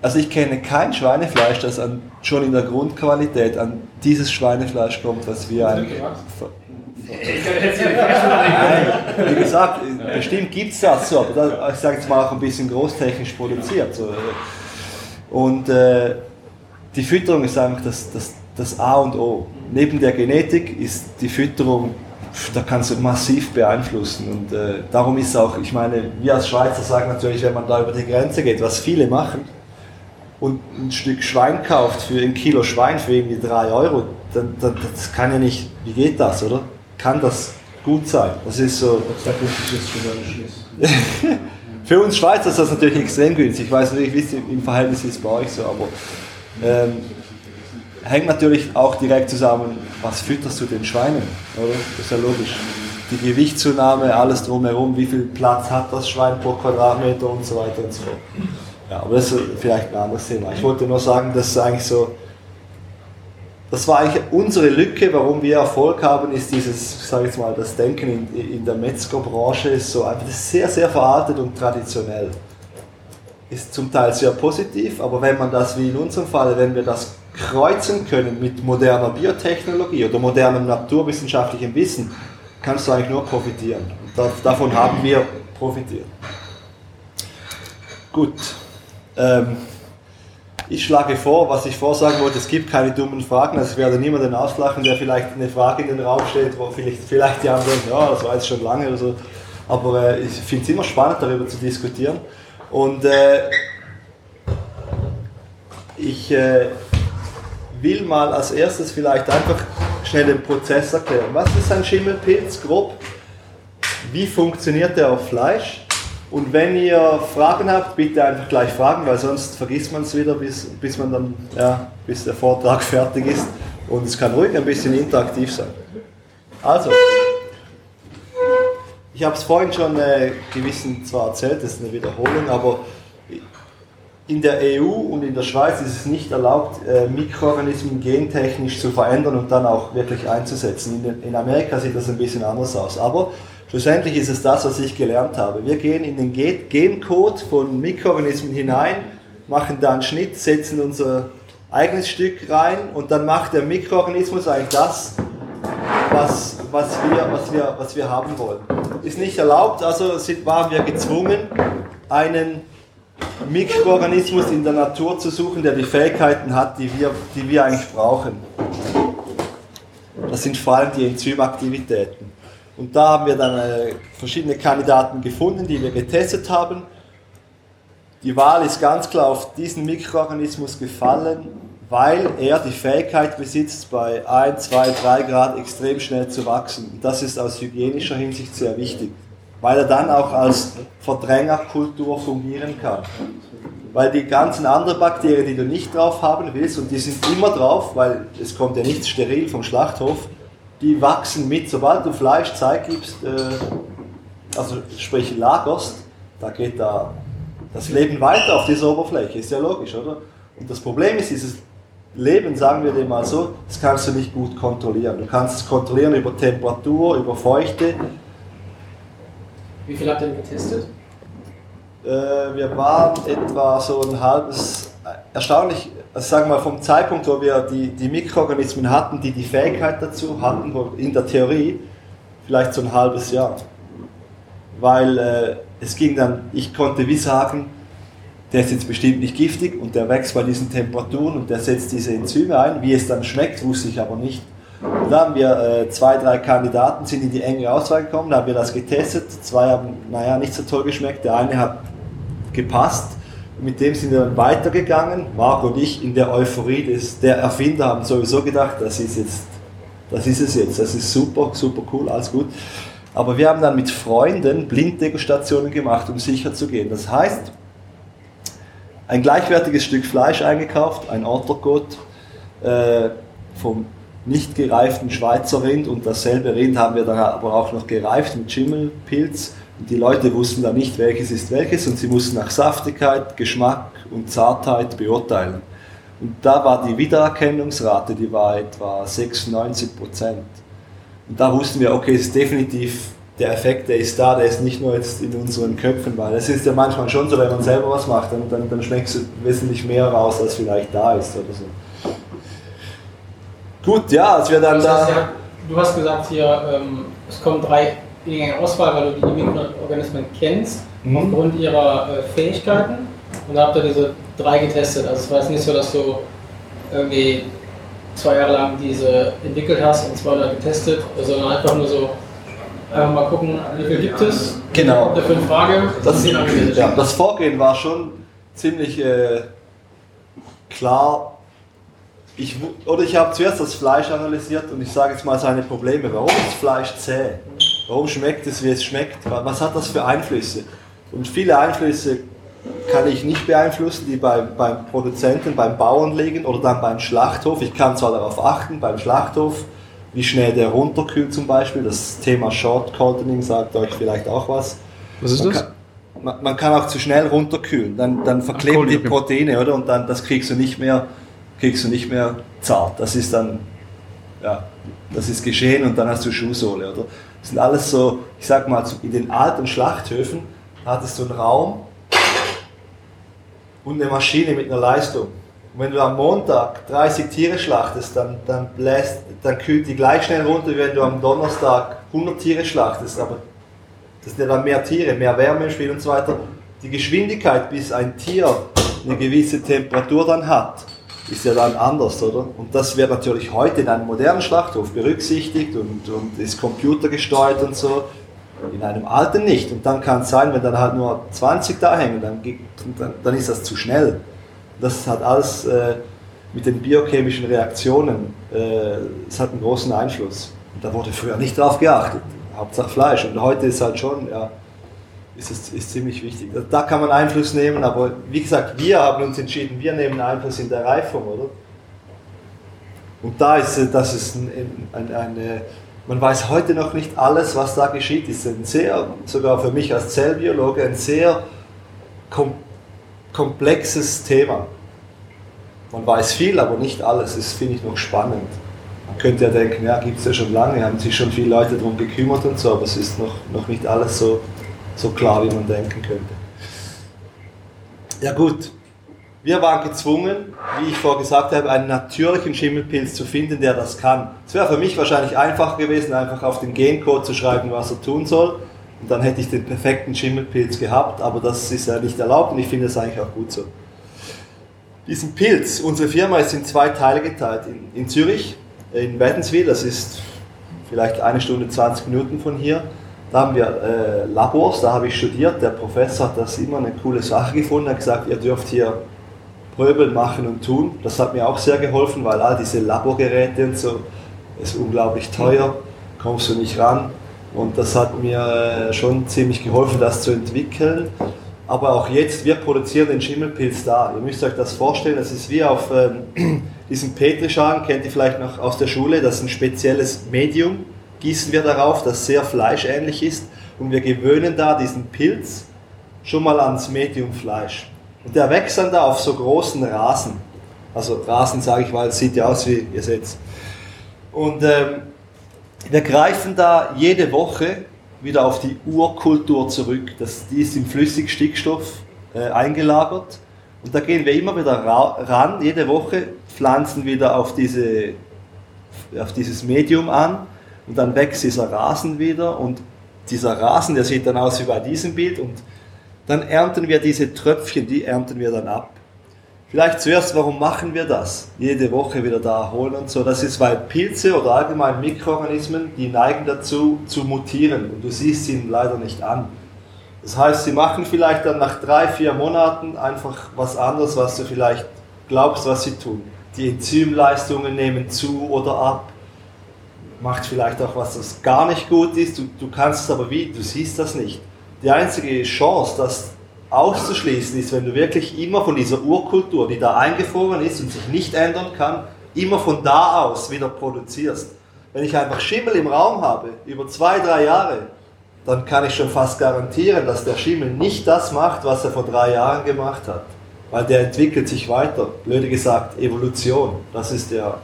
also ich kenne kein Schweinefleisch, das an, schon in der Grundqualität an dieses Schweinefleisch kommt, was wir eigentlich. Nein, wie gesagt, bestimmt gibt es das so, aber das, ich sage jetzt mal auch ein bisschen großtechnisch produziert. So. Und äh, die Fütterung ist einfach das, das, das A und O. Neben der Genetik ist die Fütterung, da kannst du massiv beeinflussen. Und äh, darum ist auch, ich meine, wir als Schweizer sagen natürlich, wenn man da über die Grenze geht, was viele machen, und ein Stück Schwein kauft für ein Kilo Schwein für irgendwie 3 Euro, dann, dann, das kann ja nicht, wie geht das, oder? Kann das gut sein? Das ist so. [LAUGHS] für uns Schweizer ist das natürlich extrem günstig. Ich weiß nicht, wie es im Verhältnis ist bei euch so, aber ähm, hängt natürlich auch direkt zusammen, was fütterst du den Schweinen, oder? Das ist ja logisch. Die Gewichtszunahme, alles drumherum, wie viel Platz hat das Schwein pro Quadratmeter und so weiter und so fort. Ja, aber das ist vielleicht ein anderes Thema. Ich wollte nur sagen, dass eigentlich so, das war eigentlich unsere Lücke, warum wir Erfolg haben, ist dieses, sage ich jetzt mal, das Denken in, in der Metzgerbranche ist so einfach sehr, sehr veraltet und traditionell. Ist zum Teil sehr positiv, aber wenn man das, wie in unserem Fall, wenn wir das kreuzen können mit moderner Biotechnologie oder modernem naturwissenschaftlichem Wissen, kannst du eigentlich nur profitieren. Und da, davon haben wir profitiert. Gut. Ähm, ich schlage vor, was ich vorsagen wollte, es gibt keine dummen Fragen, also ich werde niemanden auslachen, der vielleicht eine Frage in den Raum stellt, wo vielleicht, vielleicht die anderen, ja, das war jetzt schon lange oder so. Aber äh, ich finde es immer spannend, darüber zu diskutieren. Und äh, ich äh, will mal als erstes vielleicht einfach schnell den Prozess erklären. Was ist ein Schimmelpilz grob? Wie funktioniert der auf Fleisch? Und wenn ihr Fragen habt, bitte einfach gleich fragen, weil sonst vergisst man es wieder, bis, bis, man dann, ja, bis der Vortrag [LAUGHS] fertig ist. Und es kann ruhig ein bisschen interaktiv sein. Also, ich habe es vorhin schon äh, gewissen zwar erzählt, das ist eine Wiederholung, aber in der EU und in der Schweiz ist es nicht erlaubt, äh, Mikroorganismen gentechnisch zu verändern und dann auch wirklich einzusetzen. In, Amerika sieht das ein bisschen anders aus. Aber schlussendlich ist es das, was ich gelernt habe. Wir gehen in den Ge- Gencode von Mikroorganismen hinein, machen da einen Schnitt, setzen unser eigenes Stück rein und dann macht der Mikroorganismus eigentlich das, was, was, wir, was, wir, was wir haben wollen. Ist nicht erlaubt, also sind, waren wir gezwungen, einen Mikroorganismus in der Natur zu suchen, der die Fähigkeiten hat, die wir, die wir eigentlich brauchen. Das sind vor allem die Enzymaktivitäten. Und da haben wir dann äh, verschiedene Kandidaten gefunden, die wir getestet haben. Die Wahl ist ganz klar auf diesen Mikroorganismus gefallen, weil er die Fähigkeit besitzt, bei 1, 2, 3 Grad extrem schnell zu wachsen. Und das ist aus hygienischer Hinsicht sehr wichtig, weil er dann auch als Verdrängerkultur fungieren kann. Weil die ganzen anderen Bakterien, die du nicht drauf haben willst, und die sind immer drauf, weil es kommt ja nichts steril vom Schlachthof, die wachsen mit. Sobald du Fleisch Zeit gibst, äh, also sprich lagerst, da geht da das Leben weiter auf dieser Oberfläche, ist ja logisch, oder? Und das Problem ist, dieses Leben, sagen wir dir mal so, das kannst du nicht gut kontrollieren. Du kannst es kontrollieren über Temperatur, über Feuchte. Wie viel habt ihr denn getestet? Äh, wir waren etwa so ein halbes, erstaunlich, also sagen wir vom Zeitpunkt, wo wir die, die Mikroorganismen hatten, die die Fähigkeit dazu hatten, in der Theorie, vielleicht so ein halbes Jahr. Weil äh, es ging dann, ich konnte wie sagen, der ist jetzt bestimmt nicht giftig und der wächst bei diesen Temperaturen und der setzt diese Enzyme ein. Wie es dann schmeckt, wusste ich aber nicht. Und da haben wir äh, zwei, drei Kandidaten, sind in die enge Auswahl gekommen, da haben wir das getestet. Zwei haben, naja, nicht so toll geschmeckt. Der eine hat gepasst. Mit dem sind wir dann weitergegangen. Marc und ich in der Euphorie des, der Erfinder haben sowieso gedacht, das ist jetzt, das ist es jetzt, das ist super, super cool, alles gut. Aber wir haben dann mit Freunden Blinddegustationen gemacht, um sicher zu gehen. Das heißt, ein gleichwertiges Stück Fleisch eingekauft, ein Entrecote äh, vom nicht gereiften Schweizer Rind und dasselbe Rind haben wir dann aber auch noch gereift mit Schimmelpilz. Die Leute wussten dann nicht, welches ist welches und sie mussten nach Saftigkeit, Geschmack und Zartheit beurteilen. Und da war die Wiedererkennungsrate, die war etwa 96 Prozent. Und da wussten wir, okay, es ist definitiv der Effekt, der ist da, der ist nicht nur jetzt in unseren Köpfen, weil es ist ja manchmal schon so, wenn man selber was macht, dann, dann, dann schmeckst du wesentlich mehr raus, als vielleicht da ist oder so. Gut, ja, als wir dann Das da. ja, du hast gesagt hier, ähm, es kommen drei In Auswahl, weil du die Mikroorganismen kennst, Mhm. aufgrund ihrer äh, Fähigkeiten. Und da habt ihr diese drei getestet. Also es war jetzt nicht so, dass du irgendwie zwei Jahre lang diese entwickelt hast und zwei Jahre getestet, sondern einfach nur so, einfach mal gucken, wie viel gibt es. Genau. Dafür in Frage. Das, angewendet. ja, das Vorgehen war schon ziemlich äh, klar. Ich, oder ich habe zuerst das Fleisch analysiert und ich sage jetzt mal seine Probleme. Warum ist Fleisch zäh? Warum schmeckt es, wie es schmeckt? Wa- Was hat das für Einflüsse? Und viele Einflüsse kann ich nicht beeinflussen, die bei, beim Produzenten, beim Bauern liegen oder dann beim Schlachthof. Ich kann zwar darauf achten, beim Schlachthof, wie schnell der runterkühlt zum Beispiel. Das Thema Short Coating sagt euch vielleicht auch was. Was ist Man das? kann, man, man kann auch zu schnell runterkühlen, dann, dann verkleben Kohle, die okay. Proteine, oder? Und dann das kriegst du nicht mehr, kriegst du nicht mehr zart. Das ist dann, ja, das ist geschehen und dann hast du Schuhsohle, oder? Das sind alles so, ich sag mal, in den alten Schlachthöfen hattest du einen Raum und eine Maschine mit einer Leistung. Und wenn du am Montag 30 Tiere schlachtest, dann, dann, bläst, dann kühlt die gleich schnell runter, wie wenn du am Donnerstag 100 Tiere schlachtest. Aber das sind ja dann mehr Tiere, mehr Wärme im Spiel und so weiter. Die Geschwindigkeit, bis ein Tier eine gewisse Temperatur dann hat, ist ja dann anders, oder? Und das wird natürlich heute in einem modernen Schlachthof berücksichtigt und, und ist computergesteuert und so. In einem alten nicht. Und dann kann es sein, wenn dann halt nur 20 da hängen, dann, dann, dann ist das zu schnell. Das hat alles äh, mit den biochemischen Reaktionen, äh, es hat einen großen Einfluss. Und da wurde früher nicht drauf geachtet. Hauptsache Fleisch. Und heute ist halt schon, ja, ist es ist ziemlich wichtig. Da kann man Einfluss nehmen, aber wie gesagt, wir haben uns entschieden, wir nehmen Einfluss in der Reifung, oder? Und da ist, äh, das ist ein, ein, eine, man weiß heute noch nicht alles, was da geschieht. ist ein sehr, sogar für mich als Zellbiologe, ein sehr kom komplexes Thema. Man weiß viel, aber nicht alles. Das finde ich noch spannend. Man könnte ja denken, ja, gibt es ja schon lange, haben sich schon viele Leute darum gekümmert und so, aber es ist noch, noch nicht alles so, so klar, wie man denken könnte. Ja gut, wir waren gezwungen, wie ich vorher gesagt habe, einen natürlichen Schimmelpilz zu finden, der das kann. Es wäre für mich wahrscheinlich einfach gewesen, einfach auf den Gencode zu schreiben, was er tun soll. Und dann hätte ich den perfekten Schimmelpilz gehabt, aber das ist ja nicht erlaubt und ich finde es eigentlich auch gut so. Diesen Pilz, unsere Firma ist in zwei Teile geteilt. In, in Zürich, in Wädenswil, das ist vielleicht eine Stunde 20 Minuten von hier. Da haben wir äh, Labors, da habe ich studiert. Der Professor hat das immer eine coole Sache gefunden, hat gesagt, ihr dürft hier Pröbeln machen und tun. Das hat mir auch sehr geholfen, weil all diese Laborgeräte und so ist unglaublich teuer, kommst du nicht ran. Und das hat mir äh, schon ziemlich geholfen, das zu entwickeln. Aber auch jetzt, wir produzieren den Schimmelpilz da. Ihr müsst euch das vorstellen, das ist wie auf ähm, [CLEARS THROAT] diesem Petrischalen, kennt ihr vielleicht noch aus der Schule, das ist ein spezielles Medium, gießen wir darauf, das sehr fleischähnlich ist. Und wir gewöhnen da diesen Pilz schon mal ans Medium Fleisch. Und der wächst dann da auf so großen Rasen. Also Rasen sage ich, es sieht ja aus wie, ihr seht Und ähm, wir greifen da jede Woche wieder auf die Urkultur zurück. Das, die ist im Flüssigstickstoff äh, eingelagert. Und da gehen wir immer wieder ran, jede Woche, pflanzen wieder auf, diese, auf dieses Medium an und dann wächst dieser Rasen wieder und dieser Rasen, der sieht dann aus wie bei diesem Bild und dann ernten wir diese Tröpfchen, die ernten wir dann ab. Vielleicht zuerst, warum machen wir das? Jede Woche wieder da holen und so. Das ist, weil Pilze oder allgemein Mikroorganismen, die neigen dazu zu mutieren und du siehst sie leider nicht an. Das heißt, sie machen vielleicht dann nach drei, vier Monaten einfach was anderes, was du vielleicht glaubst, was sie tun. Die Enzymleistungen nehmen zu oder ab. Macht vielleicht auch was, das gar nicht gut ist. Du, du kannst es aber wie, du siehst das nicht die einzige Chance, das auszuschließen, ist, wenn du wirklich immer von dieser Urkultur, die da eingefroren ist und sich nicht ändern kann, immer von da aus wieder produzierst. Wenn ich einfach Schimmel im Raum habe, über zwei, drei Jahre, dann kann ich schon fast garantieren, dass der Schimmel nicht das macht, was er vor drei Jahren gemacht hat. Weil der entwickelt sich weiter. Blöde gesagt, Evolution. Das ist der.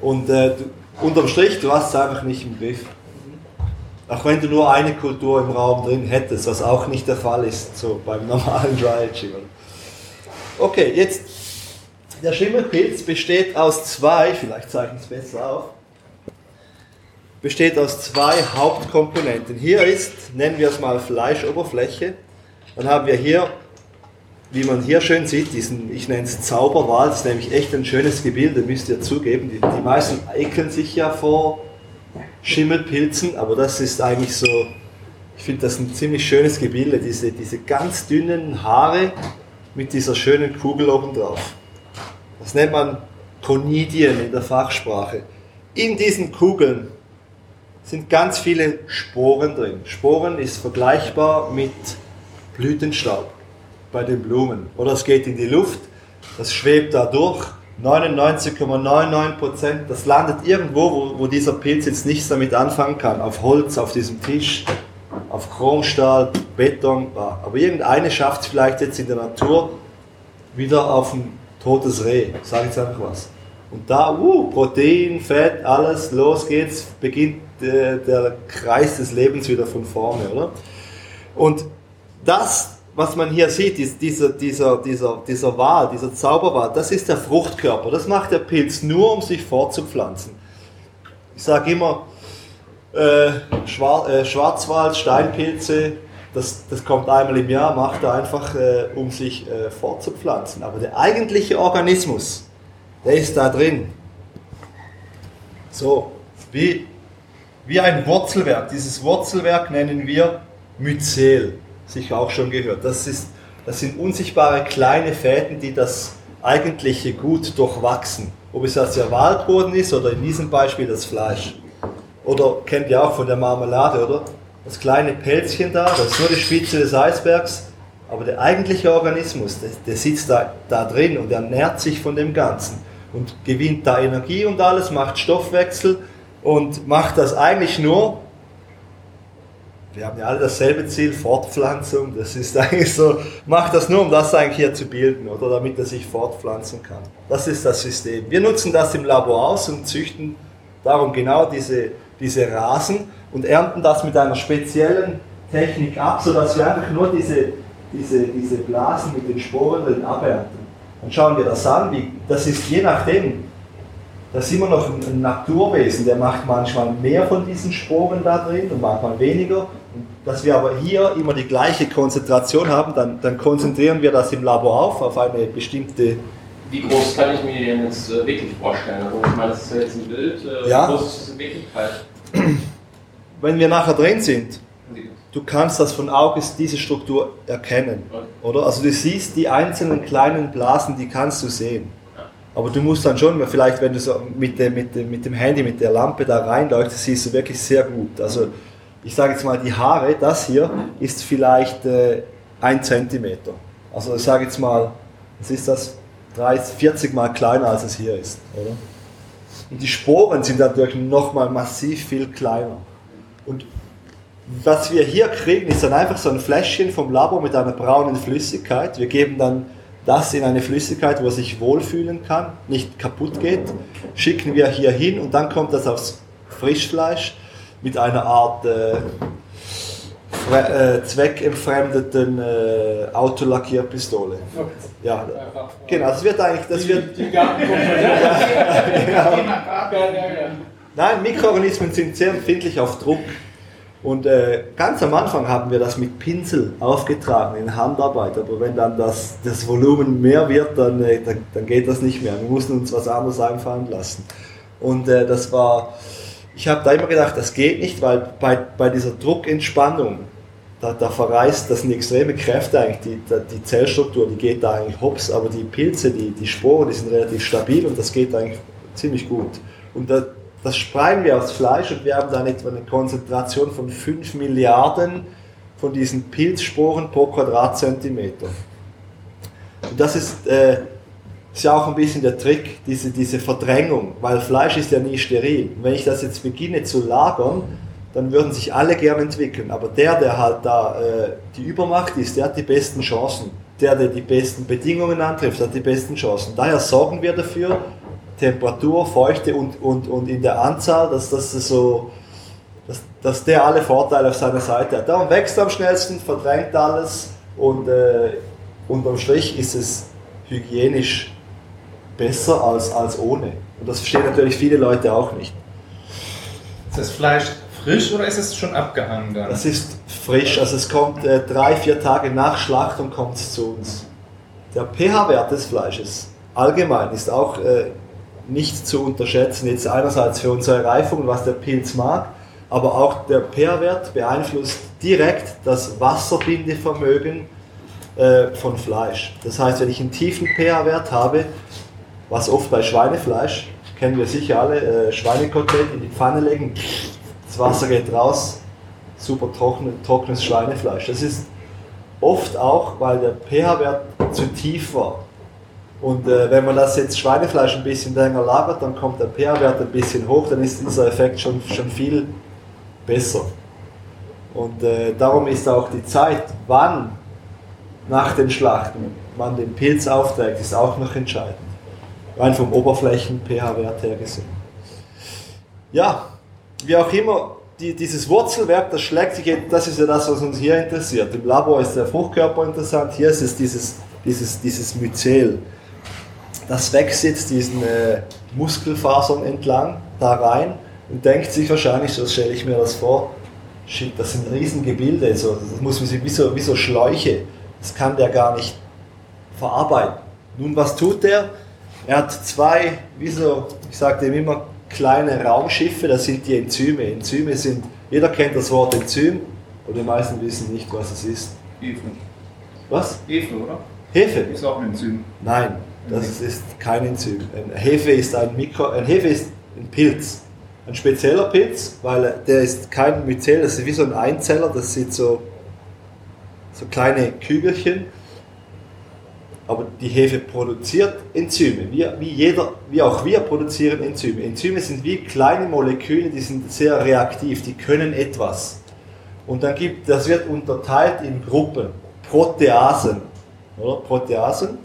Und äh, unterm Strich, du hast es einfach nicht im Griff. Auch wenn du nur eine Kultur im Raum drin hättest, was auch nicht der Fall ist, so beim normalen Dry Aging. Okay, jetzt, der Schimmelpilz besteht aus zwei, vielleicht zeige ich es besser auf, besteht aus zwei Hauptkomponenten. Hier ist, nennen wir es mal Fleischoberfläche, dann haben wir hier, wie man hier schön sieht, diesen, ich nenne es Zauberwald, das ist nämlich echt ein schönes Gebilde, müsst ihr zugeben. Die, die meisten ekeln sich ja vor Schimmelpilzen, aber das ist eigentlich so, ich finde das ein ziemlich schönes Gebilde, diese, diese ganz dünnen Haare mit dieser schönen Kugel oben drauf. Das nennt man Konidien in der Fachsprache. In diesen Kugeln sind ganz viele Sporen drin. Sporen ist vergleichbar mit Blütenstaub bei den Blumen. Oder es geht in die Luft, das schwebt da durch 99,99 Prozent, das landet irgendwo, wo, wo dieser Pilz jetzt nichts damit anfangen kann. Auf Holz, auf diesem Tisch, auf Chromstahl, Beton. Aber irgendeine schafft es vielleicht jetzt in der Natur wieder auf ein totes Reh. Sag jetzt einfach was. Und da, uh, Protein, Fett, alles, los geht's, beginnt äh, der Kreis des Lebens wieder von vorne, oder? Und das was man hier sieht, dieser, dieser, dieser, dieser Wal, dieser Zauberwal, das ist der Fruchtkörper. Das macht der Pilz nur, um sich fortzupflanzen. Ich sage immer, äh, Schwar äh, Schwarzwald, Steinpilze, das, das kommt einmal im Jahr, macht er einfach, äh, um sich äh, fortzupflanzen. Aber der eigentliche Organismus, der ist da drin. So, wie, wie ein Wurzelwerk. Dieses Wurzelwerk nennen wir Myzel sicher auch schon gehört. Das, ist, das sind unsichtbare kleine Fäden, die das eigentliche Gut durchwachsen. Ob es jetzt der Waldboden ist oder in diesem Beispiel das Fleisch. Oder kennt ihr auch von der Marmelade, oder? Das kleine Pelzchen da, das ist nur die Spitze des Eisbergs. Aber der eigentliche Organismus, der, der sitzt da, da drin und ernährt sich von dem Ganzen und gewinnt da Energie und alles, macht Stoffwechsel und macht das eigentlich nur, wir haben ja alle dasselbe Ziel, Fortpflanzung. Das ist [LAUGHS] eigentlich so, macht das nur, um das eigentlich hier zu bilden oder damit er sich fortpflanzen kann. Das ist das System. Wir nutzen das im Labor aus und züchten darum genau diese, diese Rasen und ernten das mit einer speziellen Technik ab, sodass wir einfach nur diese, diese, diese Blasen mit den Sporen drin abernten. Dann schauen wir das an, wie, das ist je nachdem, das ist immer noch ein, Naturwesen, der macht manchmal mehr von diesen Sporen da drin und manchmal weniger. Dass wir aber hier immer die gleiche Konzentration haben, dann, dann konzentrieren wir das im Labor auf, auf eine bestimmte Wie groß kann ich mir den jetzt äh, wirklich vorstellen? Also ich meine, das ist ja jetzt ein Bild. Äh, Ja. Wie groß ist das in Wirklichkeit? [CLEARS THROAT] Wenn wir nachher drin sind, du kannst das von Auges diese Struktur erkennen, oder? Also du siehst die einzelnen kleinen Blasen, die kannst du sehen. Aber du musst dann schon, vielleicht wenn du so mit dem, mit dem, mit dem Handy, mit der Lampe da reinleuchtest, siehst du wirklich sehr gut. Also ich sage jetzt mal, die Haare, das hier ist vielleicht äh, ein Zentimeter. Also ich sage jetzt mal, was ist das? 30, 40 mal kleiner als es hier ist, oder? Und die Sporen sind natürlich nochmal massiv viel kleiner. Und was wir hier kriegen, ist dann einfach so ein Fläschchen vom Labor mit einer braunen Flüssigkeit. Wir geben dann das in eine Flüssigkeit, wo er sich wohlfühlen kann, nicht kaputt geht, schicken wir hier hin und dann kommt das aufs Frischfleisch mit einer Art äh, äh, zweckentfremdeten äh, Autolackierpistole. Ja, genau, das wird eigentlich, das wird, Die Gartenkumpel. [LAUGHS] Nein, Mikroorganismen sind sehr empfindlich auf Druck. Und äh, ganz am Anfang haben wir das mit Pinsel aufgetragen in Handarbeit, aber wenn dann das, das Volumen mehr wird, dann, äh, dann, dann geht das nicht mehr. Wir mussten uns was anderes einfallen lassen. Und äh, das war, ich habe da immer gedacht, das geht nicht, weil bei, bei dieser Druckentspannung, da, da verreißt, das sind extreme Kräfte eigentlich, die, die Zellstruktur, die geht da eigentlich hops, aber die Pilze, die, die Sporen, die sind relativ stabil und das geht eigentlich ziemlich gut. Und da, das spreien wir aufs Fleisch und wir haben dann etwa eine Konzentration von 5 Milliarden von diesen Pilzsporen pro Quadratzentimeter. Und das ist, äh, ist ja auch ein bisschen der Trick, diese, diese Verdrängung, weil Fleisch ist ja nie steril. Und wenn ich das jetzt beginne zu lagern, dann würden sich alle gern entwickeln. Aber der, der halt da äh, die Übermacht ist, der hat die besten Chancen. Der, der die besten Bedingungen antrifft, hat die besten Chancen. Daher sorgen wir dafür, Temperatur, Feuchte und, und, und in der Anzahl, dass das so, dass, dass der alle Vorteile auf seiner Seite hat. Darum wächst am schnellsten, verdrängt alles und äh, unterm Strich ist es hygienisch besser als, als ohne. Und das verstehen natürlich viele Leute auch nicht. Ist das Fleisch frisch oder ist es schon abgehangen dann? Das ist frisch, also es kommt äh, drei, vier Tage nach Schlachtung kommt es zu uns. Der pH-Wert des Fleisches allgemein ist auch äh, nicht zu unterschätzen. Jetzt einerseits für unsere Reifung, was der Pilz mag, aber auch der pH-Wert beeinflusst direkt das Wasserbindevermögen äh, von Fleisch. Das heißt, wenn ich einen tiefen pH-Wert habe, was oft bei Schweinefleisch, kennen wir sicher alle, äh, Schweinekotelett in die Pfanne legen, das Wasser geht raus, super trockene, trockenes Schweinefleisch. Das ist oft auch, weil der pH-Wert zu tief war. Und äh, wenn man das jetzt Schweinefleisch ein bisschen länger lagert, dann kommt der pH-Wert ein bisschen hoch, dann ist dieser Effekt schon, schon viel besser. Und äh, darum ist auch die Zeit, wann nach den Schlachten man den Pilz aufträgt, ist auch noch entscheidend. Rein vom Oberflächen-pH-Wert her gesehen. Ja, wie auch immer, die, dieses Wurzelwerk, das schlägt sich, das ist ja das, was uns hier interessiert. Im Labor ist der Fruchtkörper interessant, hier ist es dieses, dieses, dieses Myzel. Das wächst jetzt diesen äh, Muskelfasern entlang da rein und denkt sich wahrscheinlich, so stelle ich mir das vor, shit, das sind Riesengebilde, so, das muss man sich wie so, wie so Schläuche, das kann der gar nicht verarbeiten. Nun, was tut der? Er hat zwei, wie so, ich sage dem immer, kleine Raumschiffe, das sind die Enzyme. Enzyme sind, jeder kennt das Wort Enzym, aber die meisten wissen nicht, was es ist. Hefe. Was? Hefe, oder? Hefe? Ist auch ein Enzym. Nein, das ist kein Enzym. Ein Hefe ist ein Mikro, ein Hefe ist ein Pilz. Ein spezieller Pilz, weil der ist kein Myzel, das ist wie so ein Einzeller, das sind so, so kleine Kügelchen. Aber die Hefe produziert Enzyme, wie, wie, jeder, wie auch wir produzieren Enzyme. Enzyme sind wie kleine Moleküle, die sind sehr reaktiv, die können etwas. Und dann gibt, das wird unterteilt in Gruppen. Proteasen. Oder? Proteasen,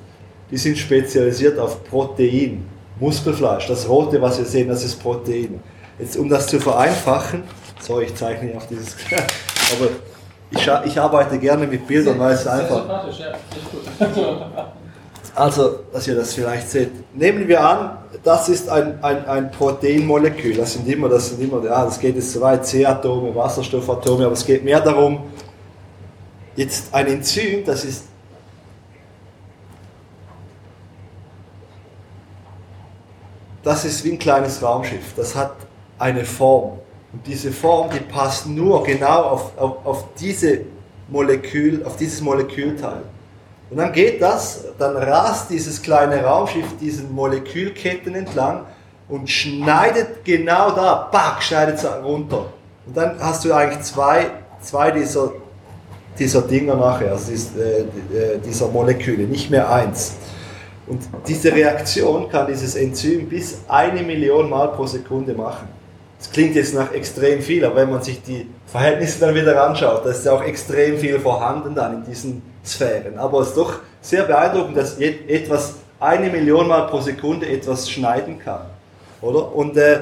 die sind spezialisiert auf Protein. Muskelfleisch, das rote, was wir sehen, das ist Protein. Jetzt, um das zu vereinfachen, so, ich zeichne auf dieses, [LAUGHS] aber ich, ich arbeite gerne mit Bildern, weil es einfach, [LAUGHS] also, dass ihr das vielleicht seht. Nehmen wir an, das ist ein, ein, ein Proteinmolekül. Das sind immer, das sind immer, ja, das geht jetzt so weit, C-Atome, Wasserstoffatome, aber es geht mehr darum, jetzt ein Enzym, das ist das ist wie ein kleines Raumschiff. Das hat eine Form. Und diese Form, die passt nur genau auf, auf, auf, diese Molekül, auf dieses Molekülteil. Und dann geht das, dann rast dieses kleine Raumschiff diesen Molekülketten entlang und schneidet genau da, back, schneidet es runter. Und dann hast du eigentlich zwei, zwei dieser, dieser Dinger nachher, also dies- äh, äh, dieser Moleküle, nicht mehr eins. Und diese Reaktion kann dieses Enzym bis eine Million Mal pro Sekunde machen. Das klingt jetzt nach extrem viel, aber wenn man sich die Verhältnisse dann wieder anschaut, da ist ja auch extrem viel vorhanden dann in diesen Sphären. Aber es ist doch sehr beeindruckend, dass etwas eine Million Mal pro Sekunde etwas schneiden kann. Oder? Und äh,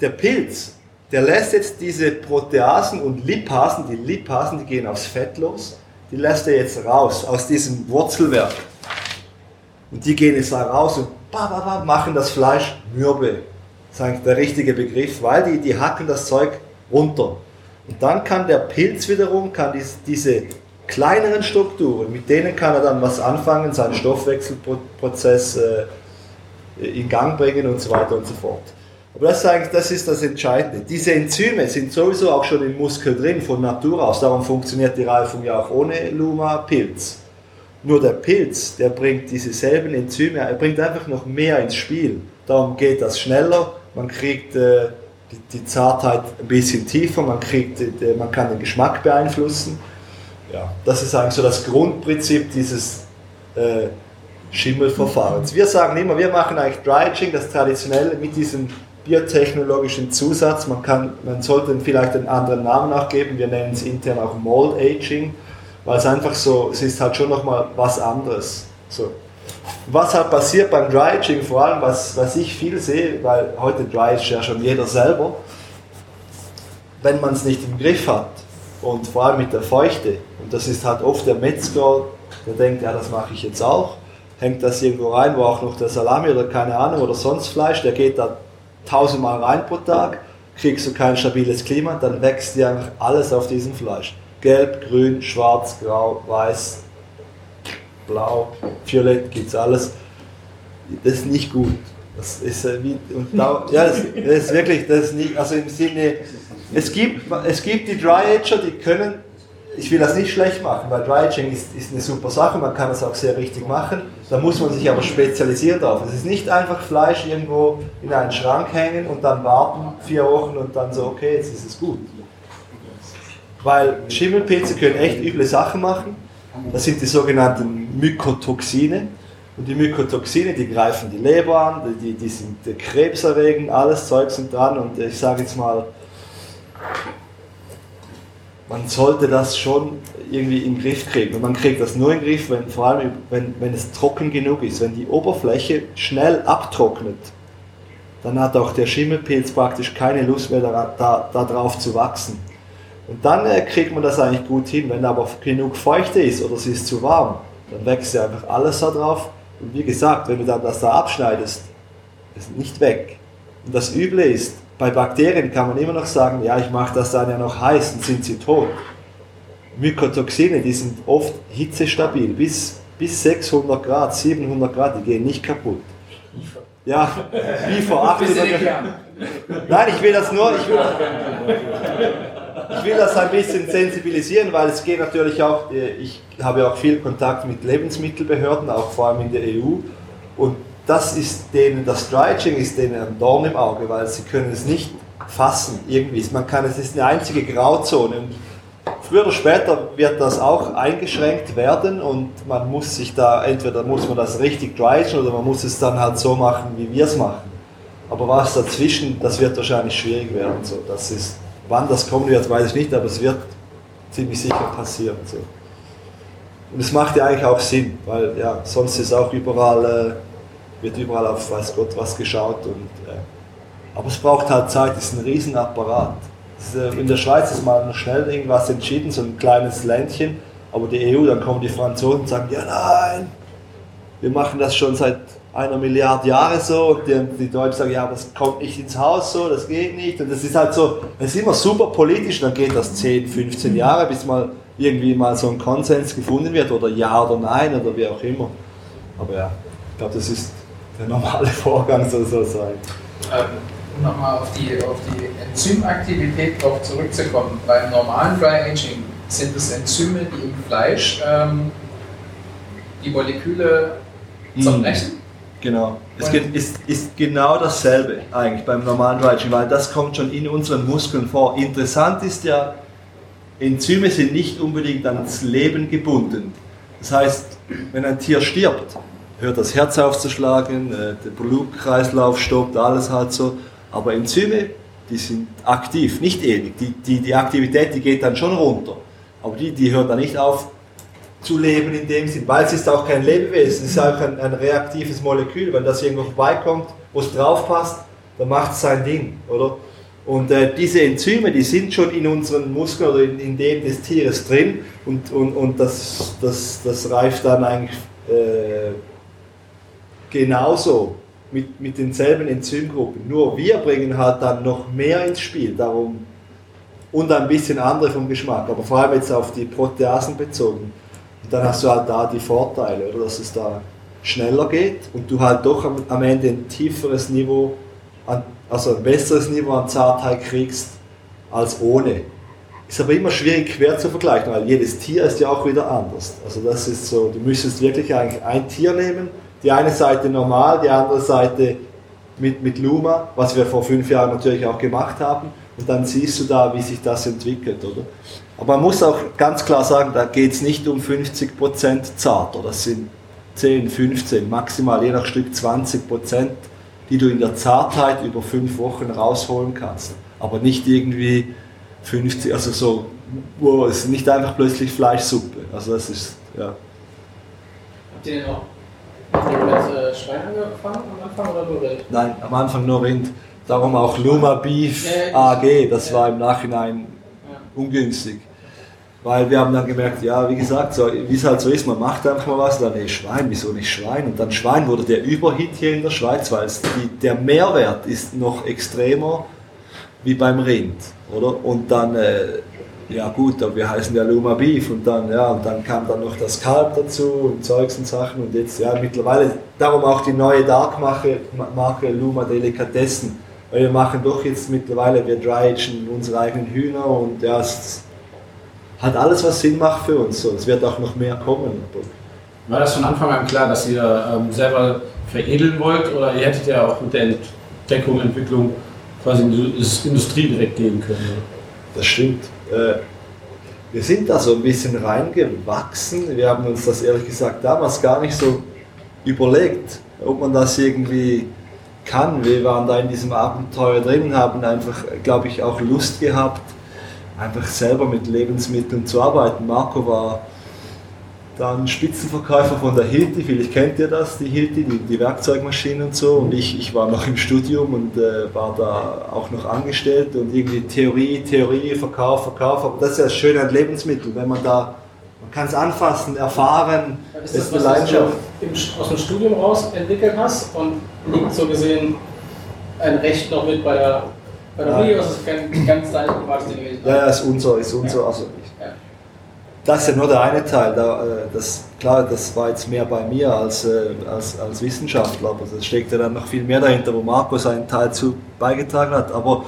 der Pilz, der lässt jetzt diese Proteasen und Lipasen, die Lipasen, die gehen aufs Fett los, die lässt er jetzt raus aus diesem Wurzelwerk. Und die gehen jetzt da raus und ba, ba, ba, machen das Fleisch mürbe. Eigentlich der richtige Begriff, weil die, die hacken das Zeug runter. Und dann kann der Pilz wiederum, kann dies, diese kleineren Strukturen, mit denen kann er dann was anfangen, seinen Stoffwechselprozess äh, in Gang bringen und so weiter und so fort. Aber das ist eigentlich das, ist das Entscheidende. Diese Enzyme sind sowieso auch schon im Muskel drin, von Natur aus. Darum funktioniert die Reifung ja auch ohne Luma-Pilz. Nur der Pilz, der bringt diese selben Enzyme, er bringt einfach noch mehr ins Spiel. Darum geht das schneller, man kriegt äh, die, die Zartheit ein bisschen tiefer, man, kriegt, äh, man kann den Geschmack beeinflussen. Ja, das ist eigentlich so das Grundprinzip dieses äh, Schimmelverfahrens. Wir sagen immer, wir machen eigentlich Dry Aging, das traditionelle mit diesem biotechnologischen Zusatz. Man, kann, man sollte vielleicht einen anderen Namen nachgeben, wir nennen es intern auch Mold Aging, weil es einfach so, es ist halt schon nochmal was anderes. So. Was halt passiert beim Dry Aging, vor allem was, was ich viel sehe, weil heute Dry Age ja schon jeder selber, wenn man es nicht im Griff hat und vor allem mit der Feuchte, und das ist halt oft der Metzger, der denkt, ja, das mache ich jetzt auch, hängt das irgendwo rein, wo auch noch der Salami oder keine Ahnung oder sonst Fleisch, der geht da tausendmal rein pro Tag, kriegst du kein stabiles Klima, dann wächst dir einfach alles auf diesem Fleisch. Gelb, grün, schwarz, grau, weiß, blau, violett, gibt's alles. Das ist nicht gut. Das ist und da, ja, das, das ist wirklich, das ist nicht, also im Sinne, es gibt, es gibt die Dry Ager, die können, ich will das nicht schlecht machen, weil Dry Aging ist, ist eine super Sache, man kann es auch sehr richtig machen, da muss man sich aber spezialisieren drauf. Es ist nicht einfach Fleisch irgendwo in einen Schrank hängen und dann warten vier Wochen und dann so, okay, jetzt ist es gut. Weil Schimmelpilze können echt üble Sachen machen. Das sind die sogenannten Mykotoxine. Und die Mykotoxine, die greifen die Leber an, die, die sind krebserregend, alles Zeug sind dran. Und ich sage jetzt mal, man sollte das schon irgendwie in den Griff kriegen. Und man kriegt das nur in den Griff, wenn, vor allem wenn, wenn es trocken genug ist. Wenn die Oberfläche schnell abtrocknet, dann hat auch der Schimmelpilz praktisch keine Lust mehr darauf da, da drauf zu wachsen. Und dann äh, kriegt man das eigentlich gut hin. Wenn aber genug Feuchte ist oder es ist zu warm, dann wächst ja einfach alles da drauf. Und wie gesagt, wenn du dann das da abschneidest, ist nicht weg. Und das Üble ist, bei Bakterien kann man immer noch sagen, ja, ich mache das dann ja noch heiß, dann sind sie tot. Mykotoxine, die sind oft hitzestabil, bis, bis 600 Grad, 700 Grad, die gehen nicht kaputt. Ja, wie vor 800 Jahren. Nein, ich will das nur, ich will, ich will das ein bisschen sensibilisieren, weil es geht natürlich auch, äh, ich habe auch viel Kontakt mit Lebensmittelbehörden, auch vor allem in der EU. Und das ist denen, das Dryaging ist denen ein Dorn im Auge, weil sie können es nicht fassen irgendwie. Man kann, es ist eine einzige Grauzone. Und früher oder später wird das auch eingeschränkt werden und man muss sich da, entweder muss man das richtig drygen oder man muss es dann halt so machen, wie wir es machen. Aber was dazwischen, das wird wahrscheinlich schwierig werden. So, das ist, wann das kommen wird, weiß ich nicht, aber es wird ziemlich sicher passieren. So. Und es macht ja eigentlich auch Sinn, weil ja, sonst ist auch überall, äh, wird überall auf weiß Gott was geschaut. Und, äh, aber es braucht halt Zeit, es ist ein Riesenapparat. Es ist, äh, in der Schweiz ist mal schnell irgendwas entschieden, so ein kleines Ländchen, aber die EU, dann kommen die Franzosen und sagen, ja nein, wir machen das schon seit einer Milliarde Jahre so und die, die Deutschen sagen, ja, das kommt nicht ins Haus so, das geht nicht und das ist halt so, es ist immer super politisch, dann geht das 10, 15 Jahre, bis mal irgendwie mal so ein Konsens gefunden wird oder ja oder nein oder wie auch immer. Aber ja, ich glaube, das ist der normale [LAUGHS] Vorgang, so soll sein. Ähm, um nochmal auf die, auf die Enzymaktivität drauf zurückzukommen. Beim normalen Dry Aging sind es Enzyme, die im Fleisch ähm, die Moleküle zerbrechen. Genau. Es geht, ist, ist genau dasselbe eigentlich beim normalen Aging, weil das kommt schon in unseren Muskeln vor. Interessant ist ja, Enzyme sind nicht unbedingt ans Leben gebunden. Das heißt, wenn ein Tier stirbt, hört das Herz auf zu schlagen, äh, der Blutkreislauf stoppt, alles halt so. Aber Enzyme, die sind aktiv, nicht ewig. Die, die, die Aktivität, die geht dann schon runter. Aber die, die hört dann nicht auf zu leben in dem Sinn, weil es ist auch kein Lebewesen, es ist auch ein, ein reaktives Molekül. Wenn das irgendwo vorbeikommt, wo es drauf passt, dann macht es sein Ding, oder? Und äh, diese Enzyme, die sind schon in unseren Muskeln oder in, in dem des Tieres drin und, und, und das, das, das reift dann eigentlich äh, genauso mit, mit denselben Enzymgruppen. Nur wir bringen halt dann noch mehr ins Spiel, darum und ein bisschen andere vom Geschmack, aber vor allem jetzt auf die Proteasen bezogen. Und dann hast du halt da die Vorteile, oder dass es da schneller geht und du halt doch am, am Ende ein tieferes Niveau, an, also ein besseres Niveau an Zartheit kriegst als ohne. Ist aber immer schwierig quer zu vergleichen, weil jedes Tier ist ja auch wieder anders. Also das ist so, du müsstest wirklich eigentlich ein Tier nehmen, die eine Seite normal, die andere Seite mit, mit Luma, was wir vor fünf Jahren natürlich auch gemacht haben. Und dann siehst du da, wie sich das entwickelt, oder? Aber man muss auch ganz klar sagen, da geht es nicht um 50% zart, oder das sind 10, 15, maximal je nach Stück 20%, die du in der Zartheit über fünf Wochen rausholen kannst. Aber nicht irgendwie 50, also so, wow, es ist nicht einfach plötzlich Fleischsuppe. Also das ist, ja. Habt ihr denn auch mit äh, Schwein angefangen am Anfang oder nur Rind? Nein, am Anfang nur Rind. Darum auch Luma Beef AG, das war im Nachhinein ungünstig. Weil wir haben dann gemerkt, ja, wie gesagt, so, wie es halt so ist, man macht einfach mal was, dann, nee, Schwein, wieso nicht Schwein? Und dann Schwein wurde der Überhit hier in der Schweiz, weil die, der Mehrwert ist noch extremer wie beim Rind, oder? Und dann, äh, ja gut, wir heißen ja Luma Beef und dann, ja, und dann kam dann noch das Kalb dazu und Zeugs und Sachen und jetzt, ja, mittlerweile, darum auch die neue Dark-Marke Marke Luma Delikatessen, weil wir machen doch jetzt mittlerweile, wir dry-agen unsere eigenen Hühner und ja, es hat alles, was Sinn macht für uns. So. Es wird auch noch mehr kommen. War das von Anfang an klar, dass ihr ähm, selber veredeln wollt oder ihr hättet ja auch mit der Entdeckung, Entwicklung quasi in die Industrie direkt gehen können? Oder? Das stimmt. Äh, wir sind da so ein bisschen reingewachsen. Wir haben uns das ehrlich gesagt damals gar nicht so überlegt, ob man das irgendwie kann. Wir waren da in diesem Abenteuer drin, haben einfach, glaube ich, auch Lust gehabt, einfach selber mit Lebensmitteln zu arbeiten. Marco war dann Spitzenverkäufer von der Hilti, vielleicht kennt ihr das, die Hilti, die, die Werkzeugmaschinen und so. Und ich, ich war noch im Studium und äh, war da auch noch angestellt und irgendwie Theorie, Theorie, Verkauf, Verkauf. Aber das ist ja das Schöne an Lebensmitteln, wenn man da, man kann es anfassen, erfahren, Ist ist das eine was du Leidenschaft. im, aus dem Studium raus entwickelt hast und so gesehen ein Recht noch mit bei der, bei der Ja. Uni, ist kein ganz dein privates Ding gewesen? Ja, ja, ist unser, ist unser, also Ja. das ist ja nur der eine Teil. Da, äh, das, klar, das war jetzt mehr bei mir als, äh, als, als Wissenschaftler, aber es steckt ja dann noch viel mehr dahinter, wo Marco seinen Teil zu beigetragen hat. Aber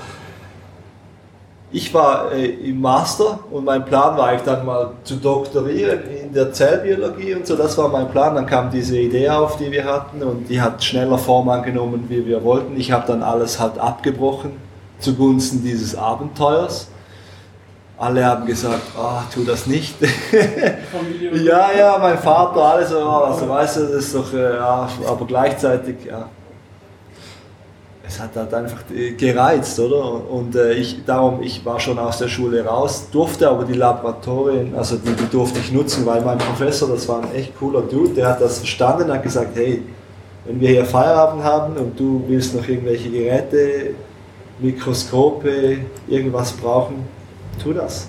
ich war äh, im Master und mein Plan war eigentlich dann mal zu doktorieren in der Zellbiologie und so. Das war mein Plan. Dann kam diese Idee auf, die wir hatten und die hat schneller Form angenommen, wie wir wollten. Ich habe dann alles halt abgebrochen zugunsten dieses Abenteuers. Alle haben gesagt, ah, tu das nicht. [LAUGHS] Ja, ja, mein Vater, alles so, also weißt du, das ist doch, äh, ja, aber gleichzeitig, ja. es hat halt einfach äh, gereizt, oder? Und äh, ich, darum, ich war schon aus der Schule raus, durfte aber die Laboratorien, also die, die durfte ich nutzen, weil mein Professor, das war ein echt cooler Dude, der hat das verstanden, hat gesagt, hey, wenn wir hier Feierabend haben und du willst noch irgendwelche Geräte, Mikroskope, irgendwas brauchen, tu das.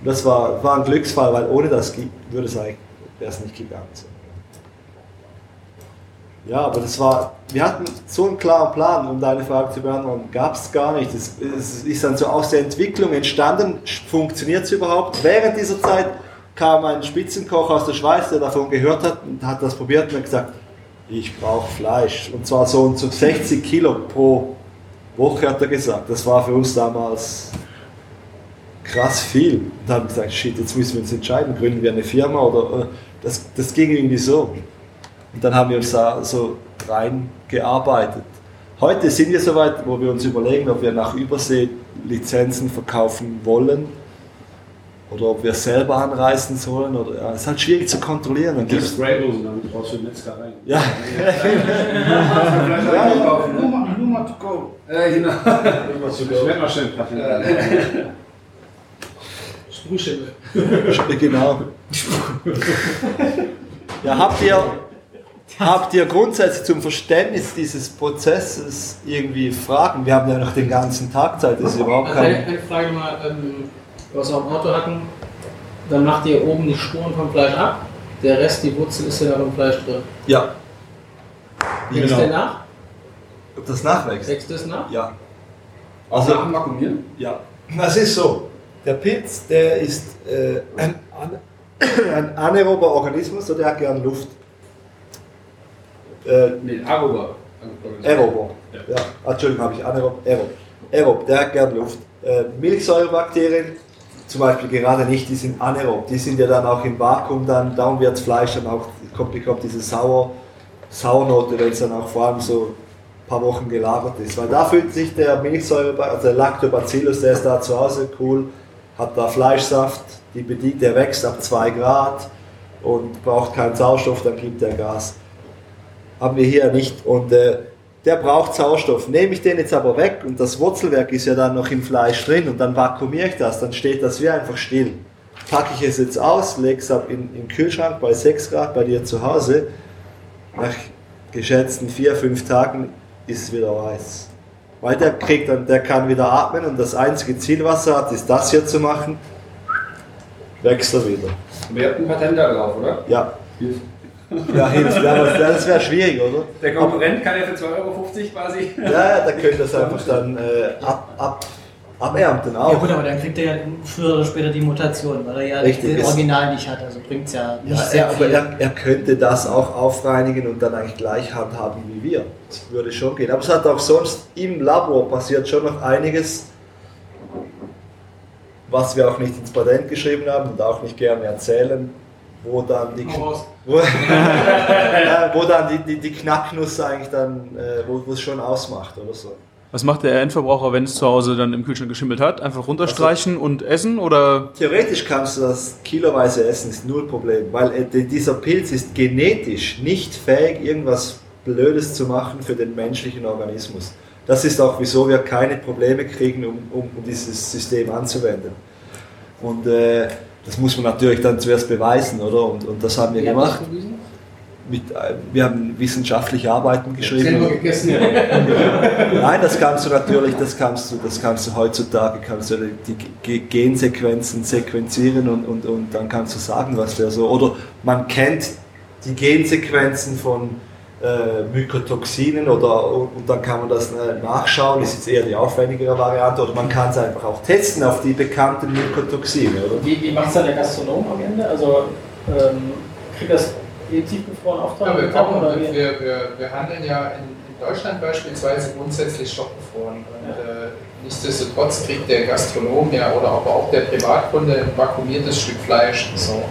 Und das war, war ein Glücksfall, weil ohne das würde es eigentlich, wäre es nicht gegangen. Ja, aber das war, wir hatten so einen klaren Plan, um deine Frage zu beantworten, gab es gar nicht. Es, ist dann so aus der Entwicklung entstanden, funktioniert es überhaupt? Während dieser Zeit kam ein Spitzenkoch aus der Schweiz, der davon gehört hat und hat das probiert und hat gesagt, ich brauche Fleisch. Und zwar so so 60 Kilo pro Woche hat er gesagt. Das war für uns damals krass viel. Und dann haben wir gesagt, shit, jetzt müssen wir uns entscheiden, gründen wir eine Firma oder äh, das, das ging irgendwie so. Und dann haben wir uns da so reingearbeitet. Heute sind wir soweit, wo wir uns überlegen, ob wir nach Übersee Lizenzen verkaufen wollen oder ob wir selber anreisen sollen. Oder, ja, es ist halt schwierig zu kontrollieren. Dann Die gibt's- Spraydosen, damit brauchst du Metzgerei. ja, [LAUGHS] [LAUGHS] Luma, Luma to go. Äh, genau. Ich werde mal schnell Kaffee. Sprühschimmel. genau. Ja, habt ihr, habt ihr grundsätzlich zum Verständnis dieses Prozesses irgendwie Fragen? Wir haben ja noch den ganzen Tag Zeit, das ist überhaupt Also eine, kein... eine Frage mal, ähm, was wir am Auto hatten. Dann macht ihr oben die Spuren vom Fleisch ab. Der Rest, die Wurzel, ist ja noch im Fleisch drin. Ja, Wächst Genau. der nach? Das nachwächst? Wächst das nach? Ja. Also Also, nach dem Vakuumieren? ja. Das ist so. Der Pilz, der ist äh, ein, an- [COUGHS] ein anaerober Organismus, und der hat gern Luft. Äh, Nee, Aroba. Aerober. Ja, ah, Entschuldigung, habe ich anaerob. Aerob. Aerob, der hat gern Luft. Äh, Milchsäurebakterien, zum Beispiel gerade nicht, die sind anaerob. Die sind ja dann auch im Vakuum, dann, darum wird Fleisch dann auch, kommt, bekommt diese Sauer, Sauernote, wenn es dann auch vor allem so paar Wochen gelagert ist. Weil da fühlt sich der Milchsäure, also der Lactobacillus, der ist da zu Hause, cool, hat da Fleischsaft, die bedient, der wächst ab 2 Grad und braucht keinen Sauerstoff, dann gibt er Gas haben wir hier nicht. Und äh, der braucht Sauerstoff. Nehme ich den jetzt aber weg und das Wurzelwerk ist ja dann noch im Fleisch drin und dann vakuumiere ich das, dann steht das wie einfach still. Packe ich es jetzt aus, lege es ab in, im Kühlschrank bei 6 Grad bei dir zu Hause. Nach geschätzten 4, 5 Tagen ist wieder weiß. Weil der kriegt dann, der kann wieder atmen und das einzige Ziel, was er hat, ist das hier zu machen. Wächst er wieder. Wir hatten ein Patent da drauf, oder? Ja. Ja, hilft. Ja, das wäre schwierig, oder? Der Konkurrent kann ja für 2,50 Euro quasi. Ja, da könnt ihr das einfach dann äh, ab, ab, abernten Ja auch. gut, aber dann kriegt er ja früher oder später die Mutation, weil er ja Richtig, den ist- Original nicht hat. Also bringt es ja nicht Ja, sehr er, aber viel. er, er könnte das auch aufreinigen und dann eigentlich gleich handhaben wie wir. Das würde schon gehen. Aber es hat auch sonst im Labor passiert schon noch einiges, was wir auch nicht ins Patent geschrieben haben und auch nicht gerne erzählen, wo dann die, [LAUGHS] wo, [LAUGHS] ja, wo dann die, die, die Knacknuss eigentlich dann, äh, wo wo es schon ausmacht oder so. Was macht der Endverbraucher, wenn es zu Hause dann im Kühlschrank geschimmelt hat? Einfach runterstreichen und essen oder? Theoretisch kannst du das kiloweise essen, ist null Problem, weil äh, die- dieser Pilz ist genetisch nicht fähig, irgendwas Blödes zu machen für den menschlichen Organismus. Das ist auch, wieso wir keine Probleme kriegen, um, um, um dieses System anzuwenden. Und äh, das muss man natürlich dann zuerst beweisen, oder? Und, und das haben wir das gemacht. bewiesen? Mit, äh, wir haben wissenschaftliche Arbeiten geschrieben. Selber gegessen. [LAUGHS] Nein, das kannst du natürlich, das kannst du, das kannst du heutzutage, kannst du die Ge- Gensequenzen sequenzieren und, und, und dann kannst du sagen, was der so, oder man kennt die Gensequenzen von äh, Mykotoxinen oder, und, und dann kann man das äh, nachschauen, das ist jetzt eher die aufwendigere Variante, oder man kann es einfach auch testen auf die bekannten Mykotoxine, oder? Wie, wie macht es dann der Gastronom am Ende? Also ähm, kriegt das eh tiefgefroren Ja, auftauchen? wir, kochen, oder wir, wir, wir handeln ja in, in Deutschland beispielsweise grundsätzlich stockgefroren. Und, äh, nichtsdestotrotz kriegt der Gastronom ja oder aber auch der Privatkunde ein vakuumiertes Stück Fleisch. So.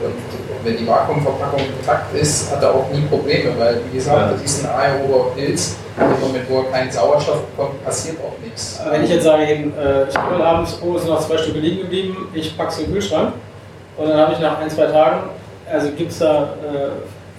Und wenn die Vakuumverpackung intakt ist, hat er auch nie Probleme, weil wie gesagt, das ist ein aerober Pilz. Im Moment, wo er keinen Sauerstoff bekommt, passiert auch nichts. Wenn ich jetzt sage, eben, äh, ich grill abends, oh, es sind noch zwei Stücke liegen geblieben, ich packe es in den Kühlschrank und dann habe ich nach ein, zwei Tagen, also gibt es da äh,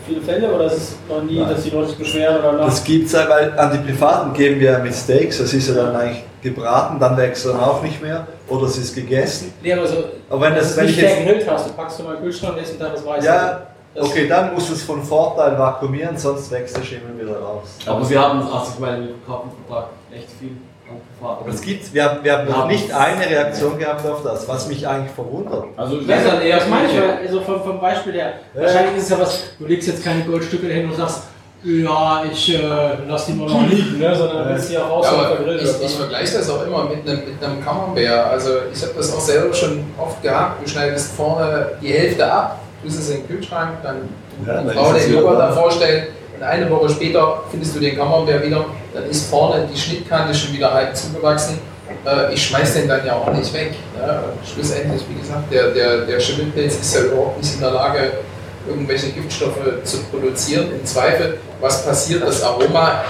viele Fälle oder ist es noch nie, dass die Leute sich beschweren oder nach? Das gibt's ja, weil an die Privaten geben wir ja mit Steaks, das ist ja dann eigentlich gebraten, dann wächst dann auch nicht mehr oder es ist gegessen. Nee, aber so, Aber wenn das, du wenn nicht ich jetzt, gegrillt hast, du packst du mal in den Kühlschrank, nächsten Tag das Weiße. ja, Das- okay, dann muss es von Vorteil vakuumieren, sonst wächst der Schimmel wieder raus. Aber wir haben, also ich meine, wir kaufen pro Tag echt viel es gibt, wir haben, wir haben noch nicht eine Reaktion gehabt auf das, was mich eigentlich verwundert. Also, Ja, das, das meine ich, weil, also vom, vom Beispiel her. Ja. Wahrscheinlich ist es ja was, du legst jetzt keine Goldstücke hin und sagst, ja, ich äh, lass die nur noch liegen, ne? sondern willst die auch raus Ja, und aber vergrillen. ich, ich vergleiche das auch immer mit einem, mit einem Camembert. Also ich habe das auch selber schon oft gehabt. Du schneidest vorne die Hälfte ab, tust es in den Kühlschrank, dann Ja, Frau es den Joghurt da. davor stellen und eine Woche später findest du den Camembert wieder, dann ist vorne die Schnittkante schon wieder halb zugewachsen. Äh, ich schmeiß den dann ja auch nicht weg. Ne? Schlussendlich, wie gesagt, der, der, der Schimmelpilz ist ja überhaupt nicht in der Lage, irgendwelche Giftstoffe zu produzieren. Im Zweifel, was passiert, das Aroma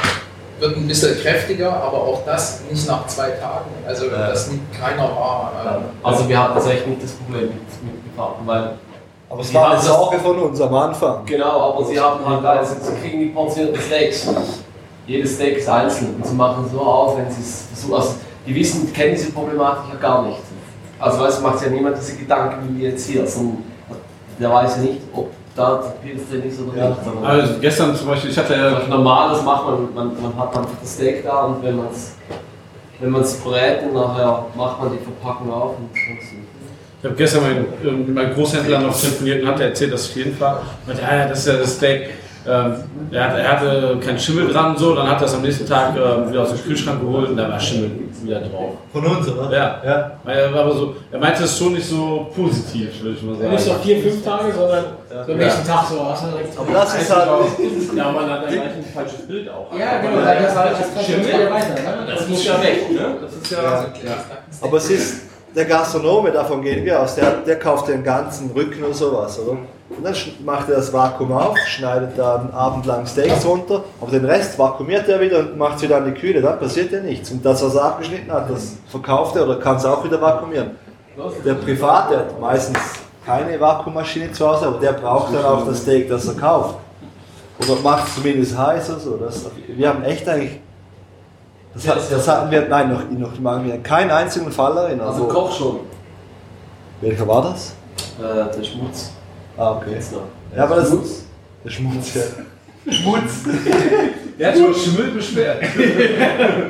wird ein bisschen kräftiger, aber auch das nicht nach zwei Tagen. Also das nimmt keiner wahr. Also wir hatten tatsächlich nicht das Problem mit, mit Privaten, weil Aber es Sie war haben eine das- Sorge von uns am Anfang. Genau, aber sie haben halt, also sie kriegen die portionierten Steaks. Jedes Steak ist einzeln und sie machen so auf, wenn sie es versuchen. Also die wissen, kennen diese Problematik ja gar nicht. Also du, macht ja niemand diese Gedanken wie jetzt hier. sondern der weiß ja nicht, ob da der Pilz drin ist oder Ja. nicht. sondern also gestern zum Beispiel, ich hatte ja was Normales macht man, man, man hat einfach das Steak da und wenn man es wenn man's brät und nachher macht man die Verpackung auf und nicht. Ich habe gestern mit, äh, mit meinem Großhändler noch telefoniert und hat er erzählt, dass auf jeden Fall, meinte, ja, ja, das ist ja das Steak. Ähm, er, hatte, er hatte keinen Schimmel dran, so, dann hat er es am nächsten Tag ähm, wieder aus dem Kühlschrank geholt und da war Schimmel wieder drauf. Von uns, oder? Ja. ja. Er, war aber so, er meinte es schon nicht so positiv, würde ich mal sagen. Nicht so vier, fünf Tage, sondern so am nächsten Tag so. Hast du direkt Aber das ist halt. Ja, man hat dann gleich ein falsches Bild auch. Ja, genau, das, das, das, das Schimmel. ja weiter. Ne? Das muss ja weg, ne? Das ist ja. Ja. Aber es ist der Gastronome, davon gehen wir aus, der, der kauft den ganzen Rücken oder sowas, oder? Und dann macht er das Vakuum auf, schneidet da einen Abend lang Steaks runter, aber den Rest vakuumiert er wieder und macht es wieder an die Kühle, dann passiert ja nichts. Und das, was er abgeschnitten hat, das verkauft er oder kann es auch wieder vakuumieren. Der Private hat meistens keine Vakuummaschine zu Hause, aber der braucht dann auch das Steak, das er kauft. Oder macht es zumindest heiß oder so. Das, wir haben echt eigentlich das, hat, das hatten wir, nein, noch, noch machen wir keinen einzigen Fall erinnern. Also Koch schon, Welcher war das? äh, der Schmutz. Ah, okay. Noch. Ja, aber das Schmutz. der Schmutz, ja. Der hat schon Schimmel beschwert.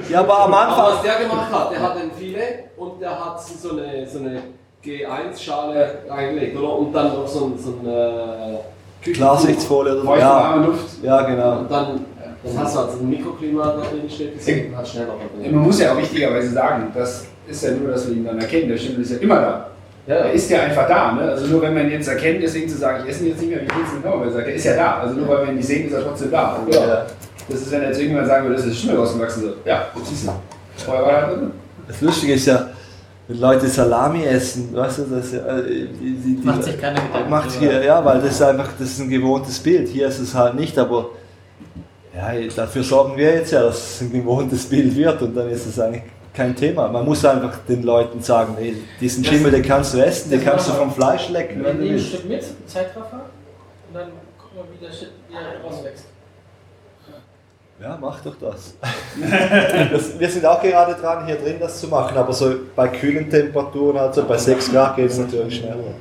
Ja, aber am Aber Anfang. was der gemacht hat, der hat ein Filet und der hat so eine, so eine G1-Schale reingelegt, oder? Und dann noch so ein, so ein äh. Klarsichtfolie oder so. Ja, Luft. ja, genau. Und dann, dann hast du halt so ein Mikroklima da drin steht, gesehen und hat schneller verbrennt. Man muss ja auch richtigerweise sagen, das ist ja nur, dass wir ihn dann erkennen. Der Schimmel ist ja immer da. Ja, Er ist ja einfach da. Ne? Also nur wenn man ihn jetzt erkennt, deswegen zu sagen, ich esse ihn jetzt nicht mehr, wie ich jetzt nicht mehr, weil er sagt, er ist ja da. Also nur weil wir ihn nicht sehen, ist er trotzdem da. Und Ja. Das ist, wenn er jetzt irgendwann sagen würde, das ist Schimmel rausgewachsen. So, ja, das ist er. Vorher war er halt drin. Das Lustige ist ja, wenn Leute Salami essen, weißt du, das ja, äh, die, die, Macht sich keiner Gedanken Macht hier, ja, weil das ist einfach, das ist ein gewohntes Bild. Hier ist es halt nicht, aber ja, dafür sorgen wir jetzt ja, dass es ein gewohntes Bild wird und dann ist es eigentlich kein Thema. Man muss einfach den Leuten sagen, ey, diesen Schimmel, den kannst du essen, den kannst du vom Fleisch lecken, Wir nehmen ein. Stück mit, Zeitraffer, und dann gucken wir, wie der Shit wieder rauswächst. Ja, mach doch das. [LAUGHS] das. Wir sind auch gerade dran, hier drin das zu machen, aber so bei kühlen Temperaturen, also bei 6 Grad geht es natürlich schneller.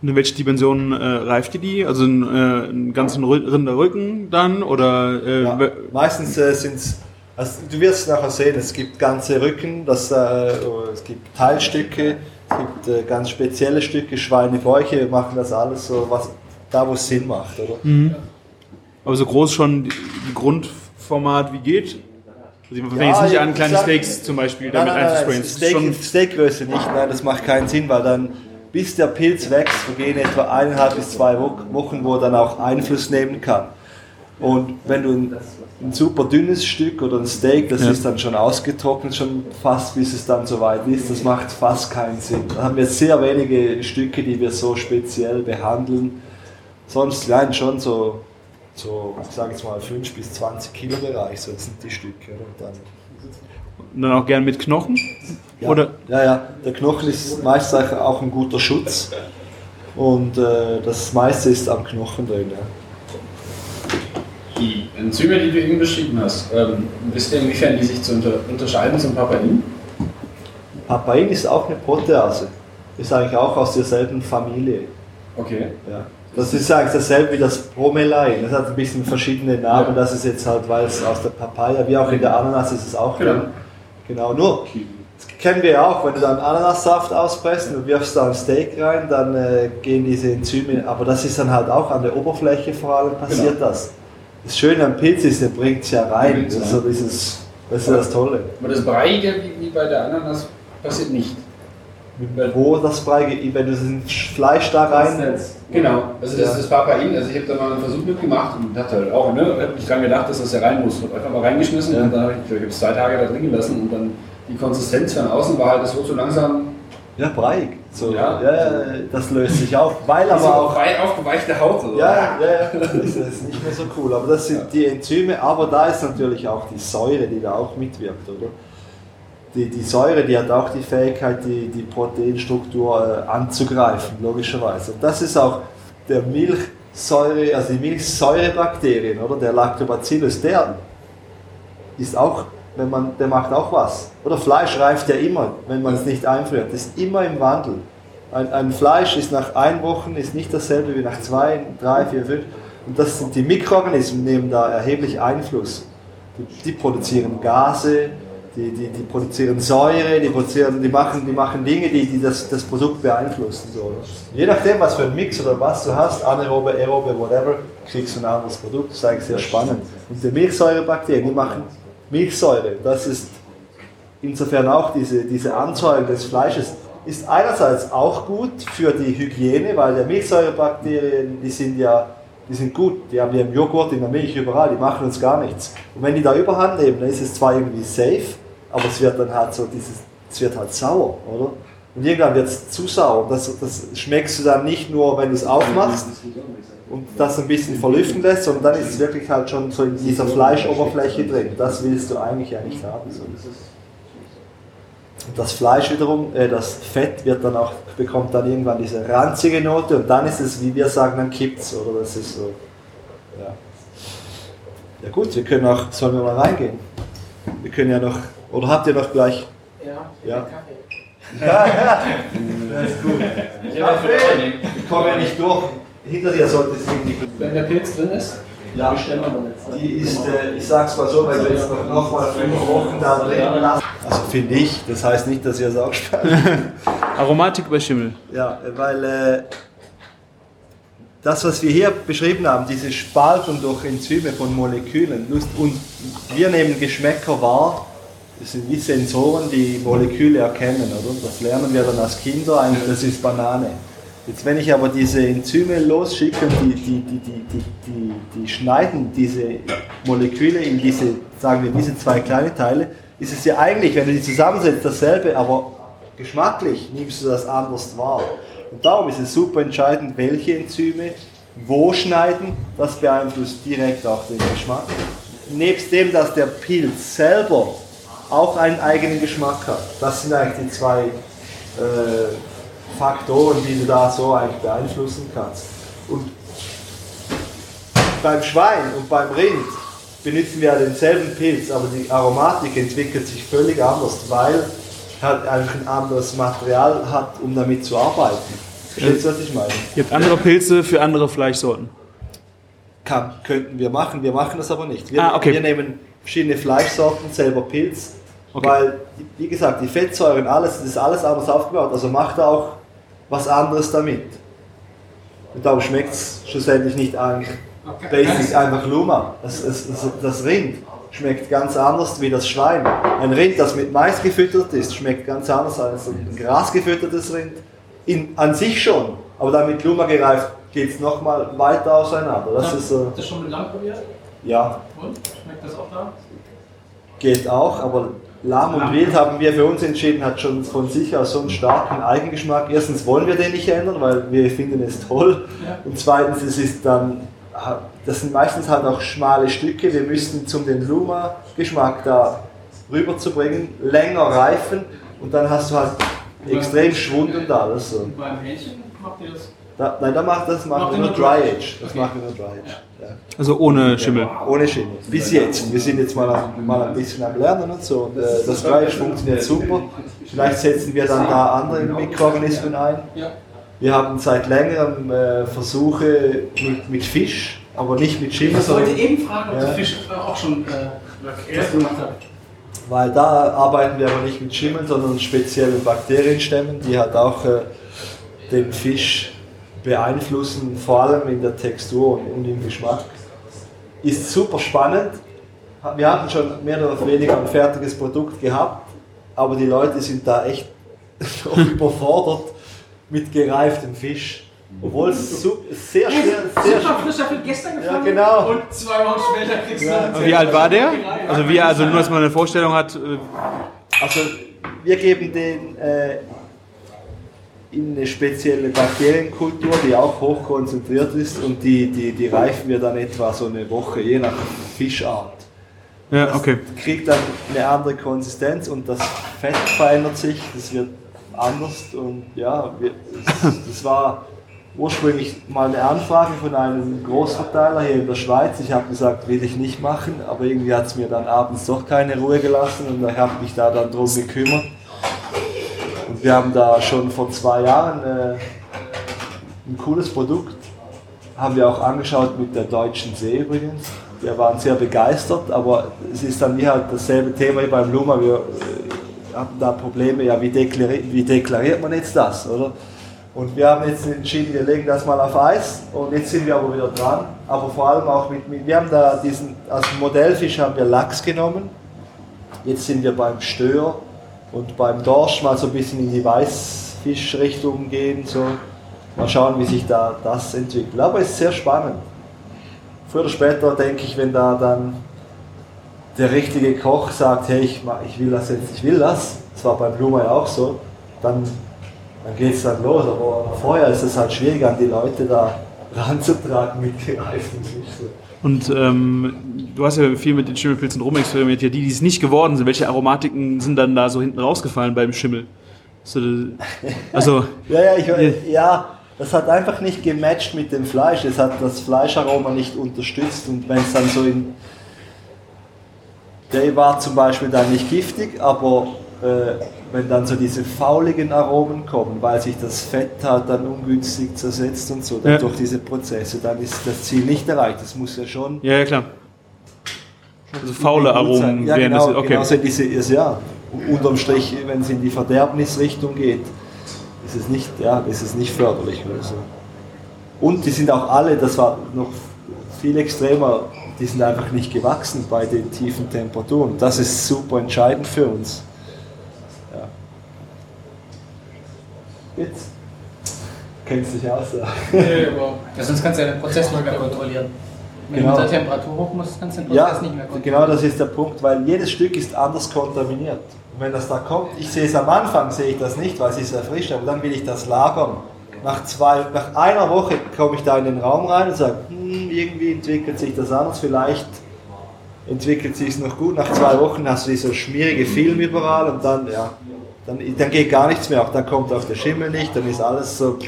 In welche Dimensionen äh, reift ihr die? Also einen, äh, einen ganzen Rü- Rinderrücken dann? Oder äh, Ja, meistens äh, sind es, also du wirst es nachher sehen, es gibt ganze Rücken, das, äh, es gibt Teilstücke, es gibt äh, ganz spezielle Stücke, Schweinebäuche, wir machen das alles so, was, da wo es Sinn macht, oder? Mhm. aber so groß schon die, Grundformat wie geht? Also fangen Ja, jetzt nicht ich an, kleine sag- Steaks zum Beispiel Nein, damit nein, nein, ist Steak, Steakgröße nicht, nein, das macht keinen Sinn, weil dann, bis der Pilz wächst, vergehen etwa eineinhalb bis zwei Wo- Wochen, wo er dann auch Einfluss nehmen kann. Und wenn du ein, ein super dünnes Stück oder ein Steak, das Ja. ist dann schon ausgetrocknet, schon fast bis es dann soweit ist, das macht fast keinen Sinn. Da haben wir sehr wenige Stücke, die wir so speziell behandeln. Sonst nein, schon so, so ich sage jetzt mal 5 bis 20 Kilo Bereich, so sind die Stücke. Und dann Und dann auch gern mit Knochen? Ja, Oder? ja, ja, der Knochen ist meist auch ein guter Schutz. und äh, das meiste ist am Knochen drin. Ja. Die Enzyme, die du eben beschrieben hast, ähm, wisst ihr, inwiefern die sich zu unter unterscheiden zum Papain? Papain ist auch eine Protease. Ist eigentlich auch aus derselben Familie. Okay. Ja. Das ist eigentlich dasselbe wie das Bromelain. Das hat ein bisschen verschiedene Namen. Das ist jetzt halt, weil es aus der Papaya, wie auch in der Ananas ist es auch Genau. drin. Genau, nur, kennen wir ja auch, wenn du dann Ananassaft auspresst und wirfst da ein Steak rein, dann äh, gehen diese Enzyme, aber das ist dann halt auch an der Oberfläche vor allem passiert das. Das Schöne am Pilz ist, der bringt es ja rein. Ist so dieses, das ist das Tolle. Aber das Breiige, wie, wie bei der Ananas, passiert nicht. Wo das Brei geht, wenn du das Fleisch da rein. Genau, also das Ja. ist das Papain. Also ich habe da mal einen Versuch mitgemacht und dachte halt auch, ne, hab nicht dran gedacht, dass das ja rein muss. Hab einfach mal reingeschmissen Ja. und dann habe ich, ich habe es zwei Tage da drin gelassen und dann die Konsistenz von außen war halt, das wurde so langsam Ja, breiig. So, Ja. ja. Ja, das löst sich auf, weil so aber auch. frei aufgeweichte Haut. So. Ja, ja, ja, das ist nicht mehr so cool. Aber das sind die Enzyme, aber da ist natürlich auch die Säure, die da auch mitwirkt, oder? Die, die Säure, die hat auch die Fähigkeit, die, die Proteinstruktur äh, anzugreifen, logischerweise. Und das ist auch der Milchsäure, also die Milchsäurebakterien, oder? Der Lactobacillus, der ist auch, wenn man, der macht auch was. Oder Fleisch reift ja immer, wenn man es nicht einfriert. Das ist immer im Wandel. Ein, ein Fleisch ist nach ein Wochen ist nicht dasselbe wie nach zwei, drei, vier, fünf. Und das sind die Mikroorganismen, nehmen da erheblich Einfluss. Die, die produzieren Gase, die, die, die produzieren Säure, die, produzieren, die, machen, die machen Dinge, die, die das, das Produkt beeinflussen. So. Je nachdem, was für ein Mix oder was du hast, anaerobe, aerobe, whatever, kriegst du ein anderes Produkt. Das ist eigentlich sehr spannend. Und die Milchsäurebakterien, die machen Milchsäure. Das ist insofern auch diese, diese Anzeugung des Fleisches ist einerseits auch gut für die Hygiene, weil die Milchsäurebakterien, die sind ja die sind gut, die haben wir im Joghurt, in der Milch, überall, die machen uns gar nichts. Und wenn die da überhand nehmen, dann ist es zwar irgendwie safe, aber es wird dann halt so dieses, es wird halt sauer, oder? Und irgendwann wird es zu sauer. Das, das schmeckst du dann nicht nur, wenn du es aufmachst und das ein bisschen verlüften lässt, sondern dann ist es wirklich halt schon so in dieser Fleischoberfläche drin. Das willst du eigentlich ja nicht haben. So. Und das Fleisch wiederum, äh, das Fett wird dann auch, bekommt dann irgendwann diese ranzige Note und dann ist es, wie wir sagen, dann kippt's, oder? Das ist so, ja. Ja gut, wir können auch, sollen wir mal reingehen? Wir können ja noch, oder habt ihr noch gleich? Ja, Ja. Kaffee. Ja, ja. Das ist gut. Kaffee, ich komme ja nicht durch. Hinter dir sollte es irgendwie. Wenn der Pilz drin ist, Ja, bestellen wir jetzt. die ist, äh, ich sag's mal so, weil wir jetzt noch, noch mal fünf Wochen da drin lassen. Also finde ich, das heißt nicht, dass ihr es auch spart. Aromatik bei Schimmel. Ja, weil äh, das, was wir hier beschrieben haben, diese Spaltung durch Enzyme von Molekülen, Lust, und wir nehmen Geschmäcker wahr, das sind wie Sensoren, die Moleküle erkennen, oder? Das lernen wir dann als Kinder, eigentlich, das ist Banane. Jetzt, wenn ich aber diese Enzyme losschicke und die, die, die, die, die, die, die schneiden diese Moleküle in diese, sagen wir, diese zwei kleine Teile, ist es ja eigentlich, wenn du die zusammensetzt, dasselbe, aber geschmacklich nimmst du das anders wahr. Und darum ist es super entscheidend, welche Enzyme wo schneiden, das beeinflusst direkt auch den Geschmack. Nebst dem, dass der Pilz selber auch einen eigenen Geschmack hat. Das sind eigentlich die zwei äh, Faktoren, die du da so eigentlich beeinflussen kannst. Und beim Schwein und beim Rind benutzen wir ja denselben Pilz, aber die Aromatik entwickelt sich völlig anders, weil halt einfach ein anderes Material hat, um damit zu arbeiten. Verstehst du, was ich meine? Ihr habt andere Pilze für andere Fleischsorten. Kann, könnten wir machen, wir machen das aber nicht. Wir, Ah, okay. wir nehmen verschiedene Fleischsorten, selber Pilz, weil, wie gesagt, die Fettsäuren, alles, das ist alles anders aufgebaut, also macht auch was anderes damit. Und darum schmeckt es schlussendlich nicht eigentlich basic einfach Luma. Das, das, das, das Rind schmeckt ganz anders wie das Schwein. Ein Rind, das mit Mais gefüttert ist, schmeckt ganz anders als ein grasgefüttertes Rind. In, an sich schon, aber dann mit Luma gereift geht es nochmal weiter auseinander. Das ist Habt ihr schon mit Lamm probiert? ja, Und? Schmeckt das auch da? geht auch, aber Lamm und Wild haben wir für uns entschieden, hat schon von sich aus so einen starken Eigengeschmack. Erstens wollen wir den nicht ändern, weil wir finden es toll. Ja. Und zweitens, es ist dann, das sind meistens halt auch schmale Stücke. Wir müssten, zum den Luma-Geschmack da rüberzubringen, länger reifen und dann hast du halt extrem Schwund und alles. So. Und beim Hähnchen macht ihr das Da, nein, da macht, das Macht ihr nur Dry Age. Das machen wir nur Dry Age. Ja. Also ohne Schimmel. Ohne Schimmel. Bis jetzt. Wir sind jetzt mal, am- mal ein bisschen am Lernen und so. Und, äh, das Age funktioniert super. Vielleicht setzen wir dann da andere Mikroorganismen ein. Ja. Wir haben seit längerem äh, Versuche mit, mit Fisch, aber nicht mit Schimmel. Ich wollte eben fragen, ob Ja. der Fisch auch schon äh, was gemacht hat. Weil da arbeiten wir aber nicht mit Schimmeln, sondern speziellen Bakterienstämmen, die halt auch äh, den Fisch beeinflussen, vor allem in der Textur und, und im Geschmack. Ist super spannend. Wir hatten schon mehr oder weniger ein fertiges Produkt gehabt, aber die Leute sind da echt [LAUGHS] überfordert mit gereiftem Fisch. Obwohl es sehr schwer, sehr Super frisch dafür gestern Ja, gefangen genau. und zwei Wochen später kriegst du Ja. Wie alt war der? Also wie, also nur, dass man eine Vorstellung hat. äh, Also wir geben den äh, in eine spezielle Bakterienkultur, die auch hoch konzentriert ist und die, die, die reifen wir dann etwa so eine Woche, je nach Fischart. Ja, okay. Kriegt dann eine andere Konsistenz und das Fett verändert sich, das wird anders und ja, wir, das, das war ursprünglich mal eine Anfrage von einem Großverteiler hier in der Schweiz. Ich habe gesagt, will ich nicht machen, aber irgendwie hat es mir dann abends doch keine Ruhe gelassen und ich habe mich da dann drum gekümmert. Wir haben da schon vor zwei Jahren äh, ein cooles Produkt, haben wir auch angeschaut mit der Deutschen See übrigens. Wir waren sehr begeistert, aber es ist dann wie halt dasselbe Thema wie beim Luma. Wir äh, hatten da Probleme, ja, wie, deklari wie deklariert man jetzt das, oder? Und wir haben jetzt entschieden, wir legen das mal auf Eis und jetzt sind wir aber wieder dran. Aber vor allem auch mit, mit wir haben da diesen, als Modellfisch haben wir Lachs genommen. Jetzt sind wir beim Stör und beim Dorsch mal so ein bisschen in die Weißfischrichtung gehen. So. Mal schauen, wie sich da das entwickelt. Aber es ist sehr spannend. Früher oder später denke ich, wenn da dann der richtige Koch sagt, hey, ich, ich will das jetzt, ich will das, das war beim Blumen ja auch so, dann, dann geht es dann los. Aber vorher ist es halt schwierig, an die Leute da [LAUGHS] ranzutragen mit gereiftem Fisch. So. Und ähm, du hast ja viel mit den Schimmelpilzen rumexperimentiert. Die, die es nicht geworden sind, welche Aromatiken sind dann da so hinten rausgefallen beim Schimmel? So, also, [LAUGHS] Ja, ja, ich, ja, das hat einfach nicht gematcht mit dem Fleisch. Es hat das Fleischaroma nicht unterstützt. Und wenn es dann so in. Der war zum Beispiel dann nicht giftig, aber äh, wenn dann so diese fauligen Aromen kommen, weil sich das Fett halt dann ungünstig zersetzt und so, dann Ja. durch diese Prozesse, dann ist das Ziel nicht erreicht. Das muss ja schon. ja, ja, klar. Also faule. Aromen Ja, wären genau, das. Okay. genau so diese, ist, ja, unterm Strich, wenn es in die Verderbnisrichtung geht, ist es nicht, ja, ist es nicht förderlich. Oder so. Und die sind auch alle, das war noch viel extremer, die sind einfach nicht gewachsen bei den tiefen Temperaturen. Das ist super entscheidend für uns. Ja. Jetzt kennst du dich aus. Ja. Ja, sonst kannst du ja den Prozess nicht mehr kontrollieren. Wenn Genau. der Temperatur hoch musst, kannst du den Prozess Ja, nicht mehr kontrollieren. genau das ist der Punkt, weil jedes Stück ist anders kontaminiert. Und wenn das da kommt, ich sehe es am Anfang, sehe ich das nicht, weil es ist erfrischt, aber dann will ich das lagern. Nach, zwei, nach einer Woche komme ich da in den Raum rein und sage, hm, irgendwie entwickelt sich das anders, vielleicht entwickelt sich es noch gut. Nach zwei Wochen hast du dieser schmierige Film überall und dann, ja, dann, dann geht gar nichts mehr. Auch dann kommt auch der Schimmel nicht, dann ist alles so.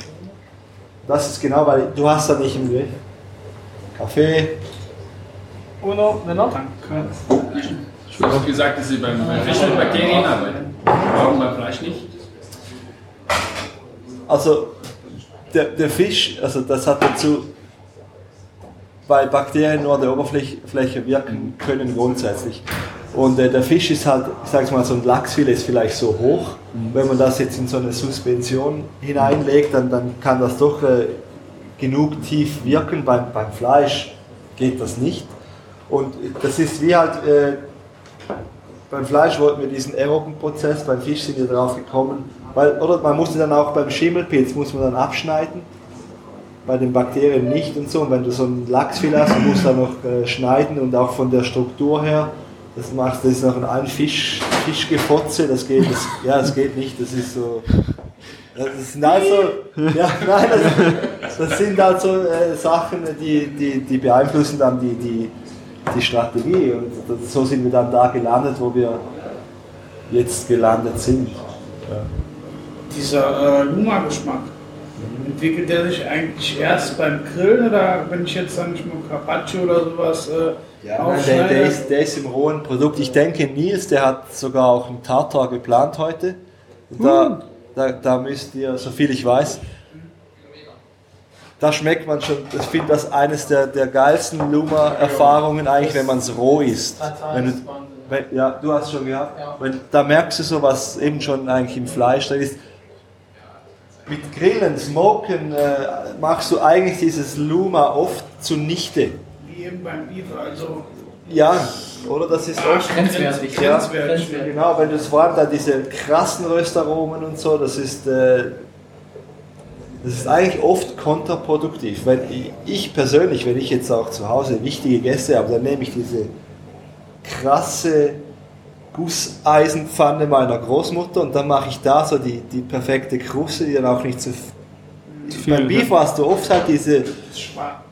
Das ist genau, weil du hast da nicht im Griff. Kaffee, Uno, ne noch? Ich habe auch gesagt, dass Sie beim, beim Fisch mit Bakterien arbeiten. Warum beim Fleisch nicht? Also der, der Fisch, also das hat dazu, weil Bakterien nur an der Oberfläche wirken können grundsätzlich. Und äh, der Fisch ist halt, ich sag's mal, so ein Lachsfilet ist vielleicht so hoch. Wenn man das jetzt in so eine Suspension hineinlegt, dann, dann kann das doch äh, genug tief wirken. Beim, beim Fleisch geht das nicht. Und das ist wie halt, äh, beim Fleisch wollten wir diesen aeroben Prozess, beim Fisch sind wir darauf gekommen, weil, oder man musste dann auch beim Schimmelpilz, muss man dann abschneiden, bei den Bakterien nicht und so. Und wenn du so ein Lachsfilet hast, du musst dann noch äh, schneiden und auch von der Struktur her, das macht, das ist noch ein Fisch, Fischgefotze, das geht, das, ja, das geht nicht, das ist so, das sind also, ja, nein, das, das sind halt so äh, Sachen, die, die, die beeinflussen dann die, die, die Strategie und das, so sind wir dann da gelandet, wo wir jetzt gelandet sind. Ja. Dieser äh, Luma-Geschmack, Entwickelt der sich eigentlich erst beim Grillen oder wenn ich jetzt, sag ich mal, Carpaccio oder sowas äh, Ja, nein, der, der, ist, der ist im rohen Produkt. Ich denke, Nils, der hat sogar auch einen Tartar geplant heute. Und da, da, da müsst ihr, soviel ich weiß, da schmeckt man schon, ich finde das eines der, der geilsten Luma-Erfahrungen eigentlich, wenn man es roh isst. Wenn du, wenn, ja, du hast schon gehabt. Wenn, da merkst du so, was eben schon eigentlich im Fleisch drin ist. Mit Grillen, Smoken äh, machst du eigentlich dieses Luma oft zunichte. Wie eben beim Beef, also Ja, oder? Das ist oft grenzwertig. Ja, Grenzwertig. genau, wenn du es vor allem dann diese krassen Röstaromen und so, das ist, äh, das ist eigentlich oft kontraproduktiv. Wenn ich, ich persönlich, wenn ich jetzt auch zu Hause wichtige Gäste habe, dann nehme ich diese krasse Gusseisenpfanne meiner Großmutter und dann mache ich da so die, die perfekte Kruste, die dann auch nicht zu viel, beim Beef hast du oft halt diese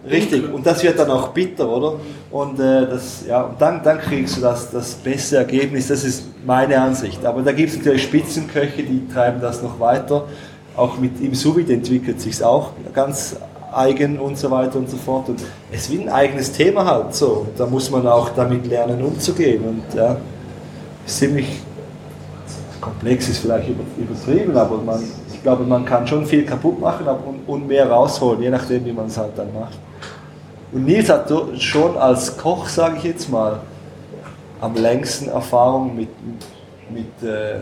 richtig und das wird dann auch bitter, oder? Und äh, das ja und dann, dann kriegst du das, das beste Ergebnis. Das ist meine Ansicht. Aber da gibt es natürlich Spitzenköche, die treiben das noch weiter. Auch mit im sous entwickelt sich auch ganz eigen und so weiter und so fort. Und es wie ein eigenes Thema halt so. Und da muss man auch damit lernen umzugehen. Und ja, ziemlich komplex ist vielleicht über- übertrieben, aber man, glaube, man kann schon viel kaputt machen und, mehr rausholen, je nachdem, wie man es halt dann macht. Und Nils hat schon als Koch, sage ich jetzt mal, am längsten Erfahrung mit, mit, äh,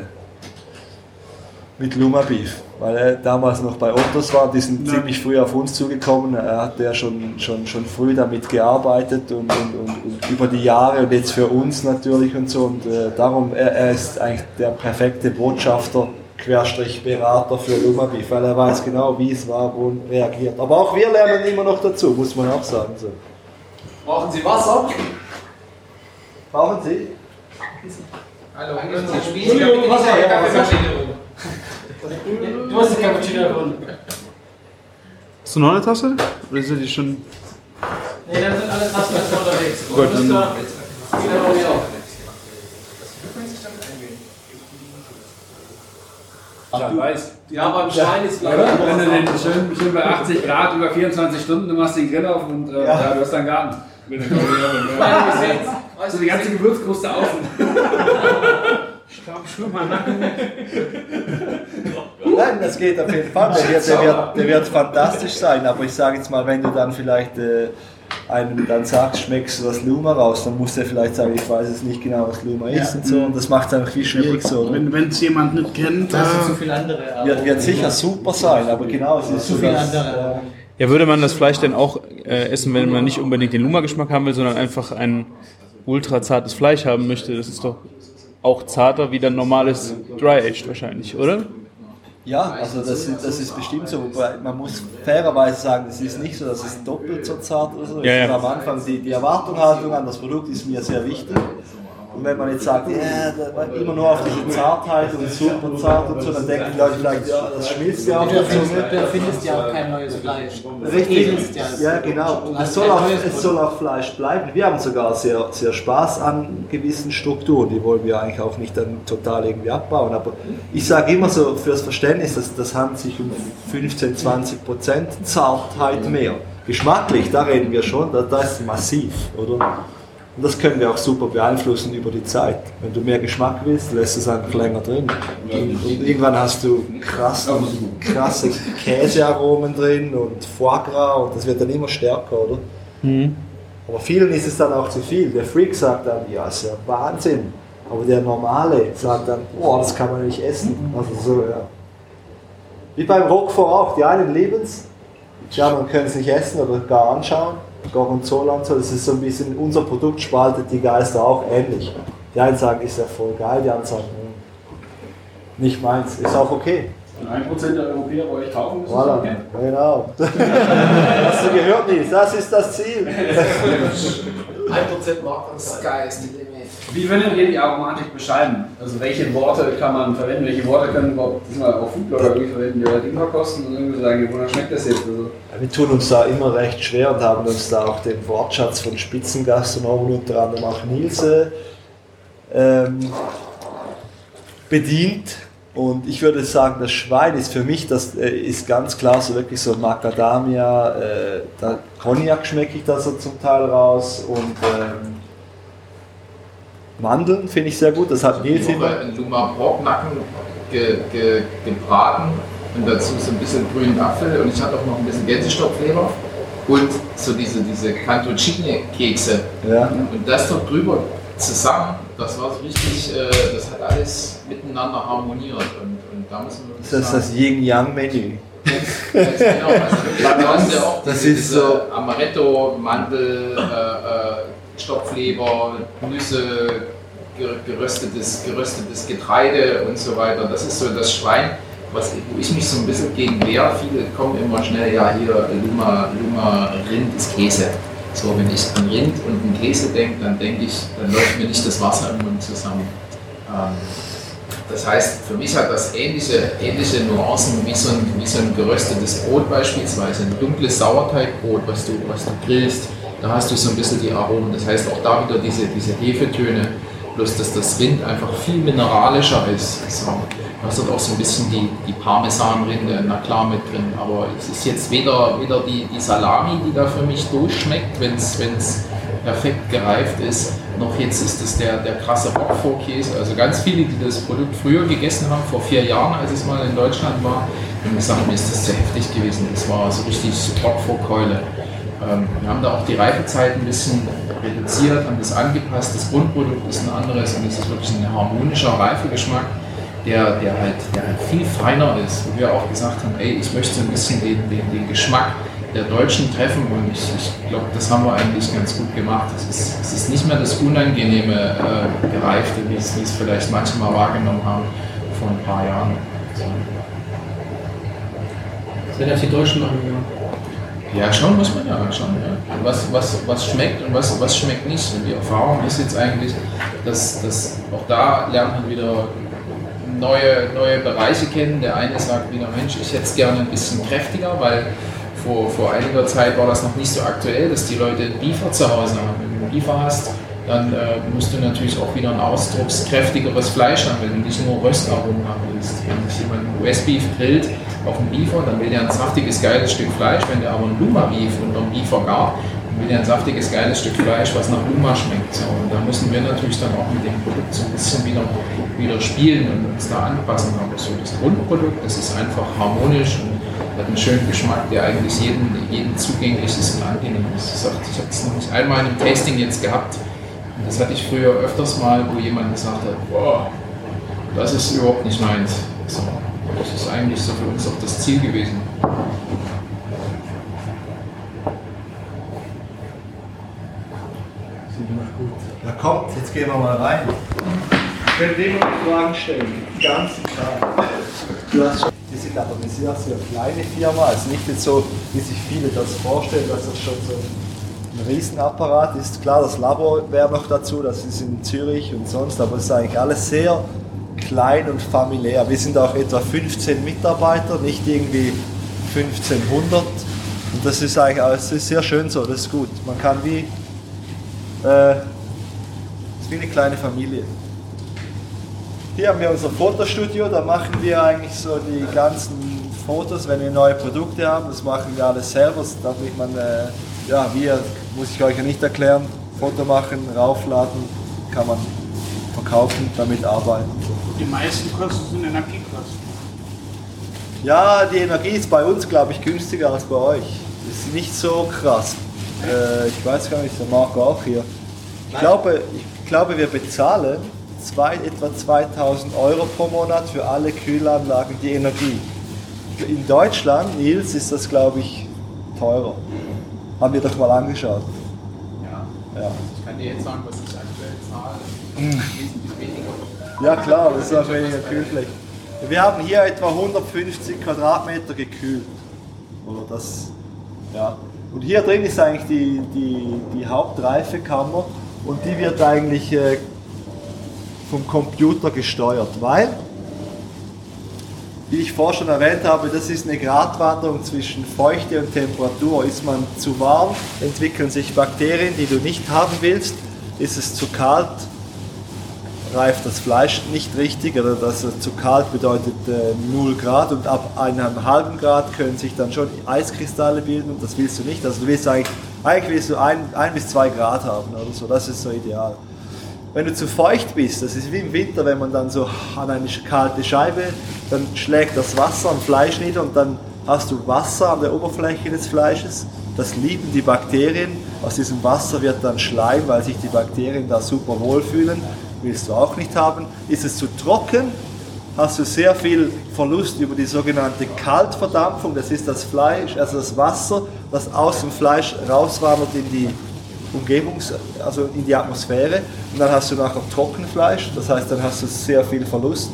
mit Luma Beef, weil er damals noch bei Ottos war, die sind ziemlich früh auf uns zugekommen, er hat ja schon, schon, schon früh damit gearbeitet und, und, und, und über die Jahre und jetzt für uns natürlich und so. Und äh, darum, er, er ist eigentlich der perfekte Botschafter, Querstrich Berater für Luma Beef, weil er weiß genau, wie es war, wo reagiert. Aber auch wir lernen immer noch dazu, muss man auch sagen. So. Brauchen Sie Wasser? Brauchen Sie? Hallo, nicht eine Cappuccino. Du hast den Cappuccino erfunden. Hast du noch eine Tasse? Oder sind die schon. Nee, dann sind alle jetzt unterwegs. Gut, dann- Auch. Ja, weiß. Ja, beim Schwein ist Ja, vielleicht. wenn du den schön, schön bei 80 Grad über 24 Stunden, du machst den Grill auf und äh, ja. du hast deinen Garten. So die ganze Gewürzkruste außen. Staub, Schlummer, Nacken. Nein, das geht auf jeden Fall. Der wird, der wird, der wird fantastisch sein. Aber ich sage jetzt mal, wenn du dann vielleicht äh, einem dann sagst, schmeckst du das Luma raus, dann muss der vielleicht sagen, ich weiß es nicht genau, was Luma ist Ja. und so. Und das macht es einfach viel schwierig so. oder? Wenn es jemand nicht kennt, Das sind äh, zu viele andere. Wird, wird sicher super sein, aber genau, es ist Zu so, viele andere. Ja, würde man das Fleisch denn auch äh, essen, wenn man nicht unbedingt den Luma-Geschmack haben will, sondern einfach ein ultra zartes Fleisch haben möchte? Das ist doch auch zarter wie dann normales Dry-Aged wahrscheinlich, oder? Ja, also das ist, das ist bestimmt so. Wobei man muss fairerweise sagen, es ist nicht so, dass es doppelt so zart oder so ist. Ja, ja. Am Anfang die, die Erwartungshaltung an das Produkt ist mir sehr wichtig. Und wenn man jetzt sagt, ja, da- immer nur auf diese Zartheit und super zart und so, dann denken die Leute vielleicht, ja, das schmilzt ja erfindest, Zunge. du erfindest ja auch kein neues Fleisch. Richtig. ja. Genau. Es soll, auch, es soll auch Fleisch bleiben. Wir haben sogar sehr, sehr Spaß an gewissen Strukturen. Die wollen wir eigentlich auch nicht dann total irgendwie abbauen. Aber ich sage immer so fürs Verständnis, dass das handelt sich um 15, 20 Prozent Zartheit mehr. Geschmacklich, da reden wir schon, da, das ist massiv, oder? Und das können wir auch super beeinflussen über die Zeit. Wenn du mehr Geschmack willst, lässt es einfach länger drin. Und, und irgendwann hast du krass, krasse Käsearomen drin und Foie Gras und das wird dann immer stärker, oder? Aber vielen ist es dann auch zu viel. Der Freak sagt dann, ja, ist ja Wahnsinn. Aber der Normale sagt dann, boah, das kann man nicht essen. Also so, ja. Wie beim Roquefort auch. Die einen lieben es, die anderen können es nicht essen oder gar anschauen. Gorgonzola und so, das ist so ein bisschen, unser Produkt spaltet die Geister auch ähnlich. Die einen sagen, ist ja voll geil, die anderen sagen, hm, nicht meins, ist auch okay. Und 1% der Europäer bei euch kaufen müssen. Voilà, Okay. genau. [LAUGHS] Hast du gehört, Nils? Das ist das Ziel. 1% Markt Sky ist die. Wie würdet ihr die Aromatik beschreiben? Also welche Worte kann man verwenden? Welche Worte können überhaupt diesmal Foodblogger irgendwie verwenden, die halt immer kosten und irgendwie sagen, wonach schmeckt das jetzt? Also, Wir tun uns da immer recht schwer und haben uns da auch den Wortschatz von Spitzengastronomen, unter anderem auch Nils, äh, ähm, bedient. Und ich würde sagen, das Schwein ist für mich, das äh, ist ganz klar so wirklich so Macadamia, äh, da Cognac schmecke ich da so zum Teil raus und ähm, Mandeln finde ich sehr gut, das hat Nils. Woche einen Luma Porknacken ge, ge, gebraten und dazu so ein bisschen grünen Apfel und ich hatte auch noch ein bisschen Gänsestopfleber und so diese, diese Cantuccine-Kekse. Ja. Und das dort drüber zusammen, das war so richtig, äh, das hat alles miteinander harmoniert und, und da müssen wir Das ist das Yin-Yang-Menü. Ganz genau, also [LAUGHS] Das diese, ist diese so- Amaretto, Mandel, äh, äh, Stopfleber, Nüsse, ge- geröstetes, geröstetes Getreide und so weiter. Das ist so das Schwein, was, wo ich mich so ein bisschen gegen wehre. Viele kommen immer schnell, ja hier Luma, Luma Rind ist Käse. So, wenn ich an Rind und an Käse denke, dann denke ich, dann läuft mir nicht das Wasser im Mund zusammen. Ähm, das heißt, für mich hat das ähnliche, ähnliche Nuancen wie so, ein, wie so ein geröstetes Brot beispielsweise, ein dunkles Sauerteigbrot, was du, was du grillst. Da hast du so ein bisschen die Aromen. Das heißt auch da wieder diese, diese Hefetöne, bloß dass das Rind einfach viel mineralischer ist. So. Du hast dort auch so ein bisschen die, die Parmesanrinde, na klar, mit drin. Aber es ist jetzt weder, weder die, die Salami, die da für mich durchschmeckt, wenn es perfekt gereift ist, noch jetzt ist es der, der krasse Roquefort-Käse. Also ganz viele, die das Produkt früher gegessen haben, vor vier Jahren, als es mal in Deutschland war, haben gesagt, mir ist das zu heftig gewesen. Das war so richtig Roquefort-Keule. Ähm, wir haben da auch die Reifezeit ein bisschen reduziert, haben das angepasst. Das Grundprodukt ist ein anderes und es ist wirklich ein harmonischer Reifegeschmack, der, der, halt, der halt viel feiner ist. Wo wir auch gesagt haben, ey, ich möchte ein bisschen den, den, den Geschmack der Deutschen treffen und ich, ich glaube, das haben wir eigentlich ganz gut gemacht. Es ist, es ist nicht mehr das unangenehme äh, Gereifte, wie es, wie es vielleicht manche mal wahrgenommen haben vor ein paar Jahren. Sind das die Deutschen machen, ja. Ja, schon muss man ja schon. Ja. Was, was, was schmeckt und was, was schmeckt nicht. Und die Erfahrung ist jetzt eigentlich, dass, dass auch da lernt man wieder neue, neue Bereiche kennen. Der eine sagt wieder, Mensch, ich hätte es gerne ein bisschen kräftiger, weil vor, vor einiger Zeit war das noch nicht so aktuell, dass die Leute Biefer zu Hause haben. Wenn du Biefer hast, dann äh, musst du natürlich auch wieder ein ausdruckskräftigeres Fleisch haben, wenn du nicht nur Röstaromen haben willst. Wenn sich jemand einen US-Beef grillt auf einen Biefer, dann will der ein saftiges, geiles Stück Fleisch. Wenn der aber einen Luma-Beef unter einem Biefer gab, dann will der ein saftiges, geiles Stück Fleisch, was nach Luma schmeckt. So, und da müssen wir natürlich dann auch mit dem Produkt so ein bisschen wieder, wieder spielen und uns da anpassen. Aber so das Grundprodukt, das ist einfach harmonisch und hat einen schönen Geschmack, der eigentlich jedem, jedem zugänglich ist und angenehm ist. Ich, habe es noch nicht einmal in einem Tasting jetzt gehabt. Und das hatte ich früher öfters mal, wo jemand gesagt hat, boah, das ist überhaupt nicht meins. So, das ist eigentlich so für uns auch das Ziel gewesen. Ja, kommt, jetzt gehen wir mal rein. Ich werde noch Fragen stellen, ganz klar. Du hast schon, wir sind aber eine sehr, sehr kleine Firma, also nicht jetzt so, wie sich viele das vorstellen, dass das schon so ein Riesenapparat ist. Klar, das Labor wäre noch dazu, das ist in Zürich und sonst, aber es ist eigentlich alles sehr klein und familiär. Wir sind auch etwa 15 Mitarbeiter, nicht irgendwie 1500. Und das ist eigentlich das ist sehr schön so, das ist gut. Man kann wie äh, ist wie eine kleine Familie. Hier haben wir unser Fotostudio, da machen wir eigentlich so die ganzen Fotos, wenn wir neue Produkte haben. Das machen wir alles selber, damit man, äh, ja, wir, muss ich euch ja nicht erklären, Foto machen, raufladen, kann man verkaufen, damit arbeiten. Die meisten Kosten sind Energiekosten. Ja, die Energie ist bei uns, glaube ich, günstiger als bei euch. Das ist nicht so krass. Äh, ich weiß gar nicht, der Marco auch hier. Ich glaube, ich glaube wir bezahlen zwei, etwa 2000 Euro pro Monat für alle Kühlanlagen die Energie. In Deutschland, Nils, ist das, glaube ich, teurer. Haben wir doch mal angeschaut. Ja. Ja. Ich kann dir jetzt sagen, was ich aktuell zahle. [LAUGHS] Ja klar, das ist auch weniger Kühlfläche. Wir haben hier etwa 150 Quadratmeter gekühlt. Oder das, ja. Und hier drin ist eigentlich die, die, die Hauptreifekammer und die wird eigentlich äh, vom Computer gesteuert, weil, wie ich vorher schon erwähnt habe, das ist eine Gratwanderung zwischen Feuchte und Temperatur. Ist man zu warm, entwickeln sich Bakterien, die du nicht haben willst. Ist es zu kalt, reift das Fleisch nicht richtig oder das äh, zu kalt bedeutet äh, 0 Grad und ab einem halben Grad können sich dann schon Eiskristalle bilden und das willst du nicht. Also du willst eigentlich, eigentlich willst du ein, ein bis zwei Grad haben oder so, das ist so ideal. Wenn du zu feucht bist, das ist wie im Winter, wenn man dann so an eine kalte Scheibe, dann schlägt das Wasser am Fleisch nieder und dann hast du Wasser an der Oberfläche des Fleisches. Das lieben die Bakterien. Aus diesem Wasser wird dann Schleim, weil sich die Bakterien da super wohlfühlen. Willst du auch nicht haben. Ist es zu trocken, hast du sehr viel Verlust über die sogenannte Kaltverdampfung. Das ist das Fleisch, also das Wasser, das aus dem Fleisch rauswandert in die Umgebungs-, also in die Atmosphäre. Und dann hast du nachher Trockenfleisch, das heißt, dann hast du sehr viel Verlust.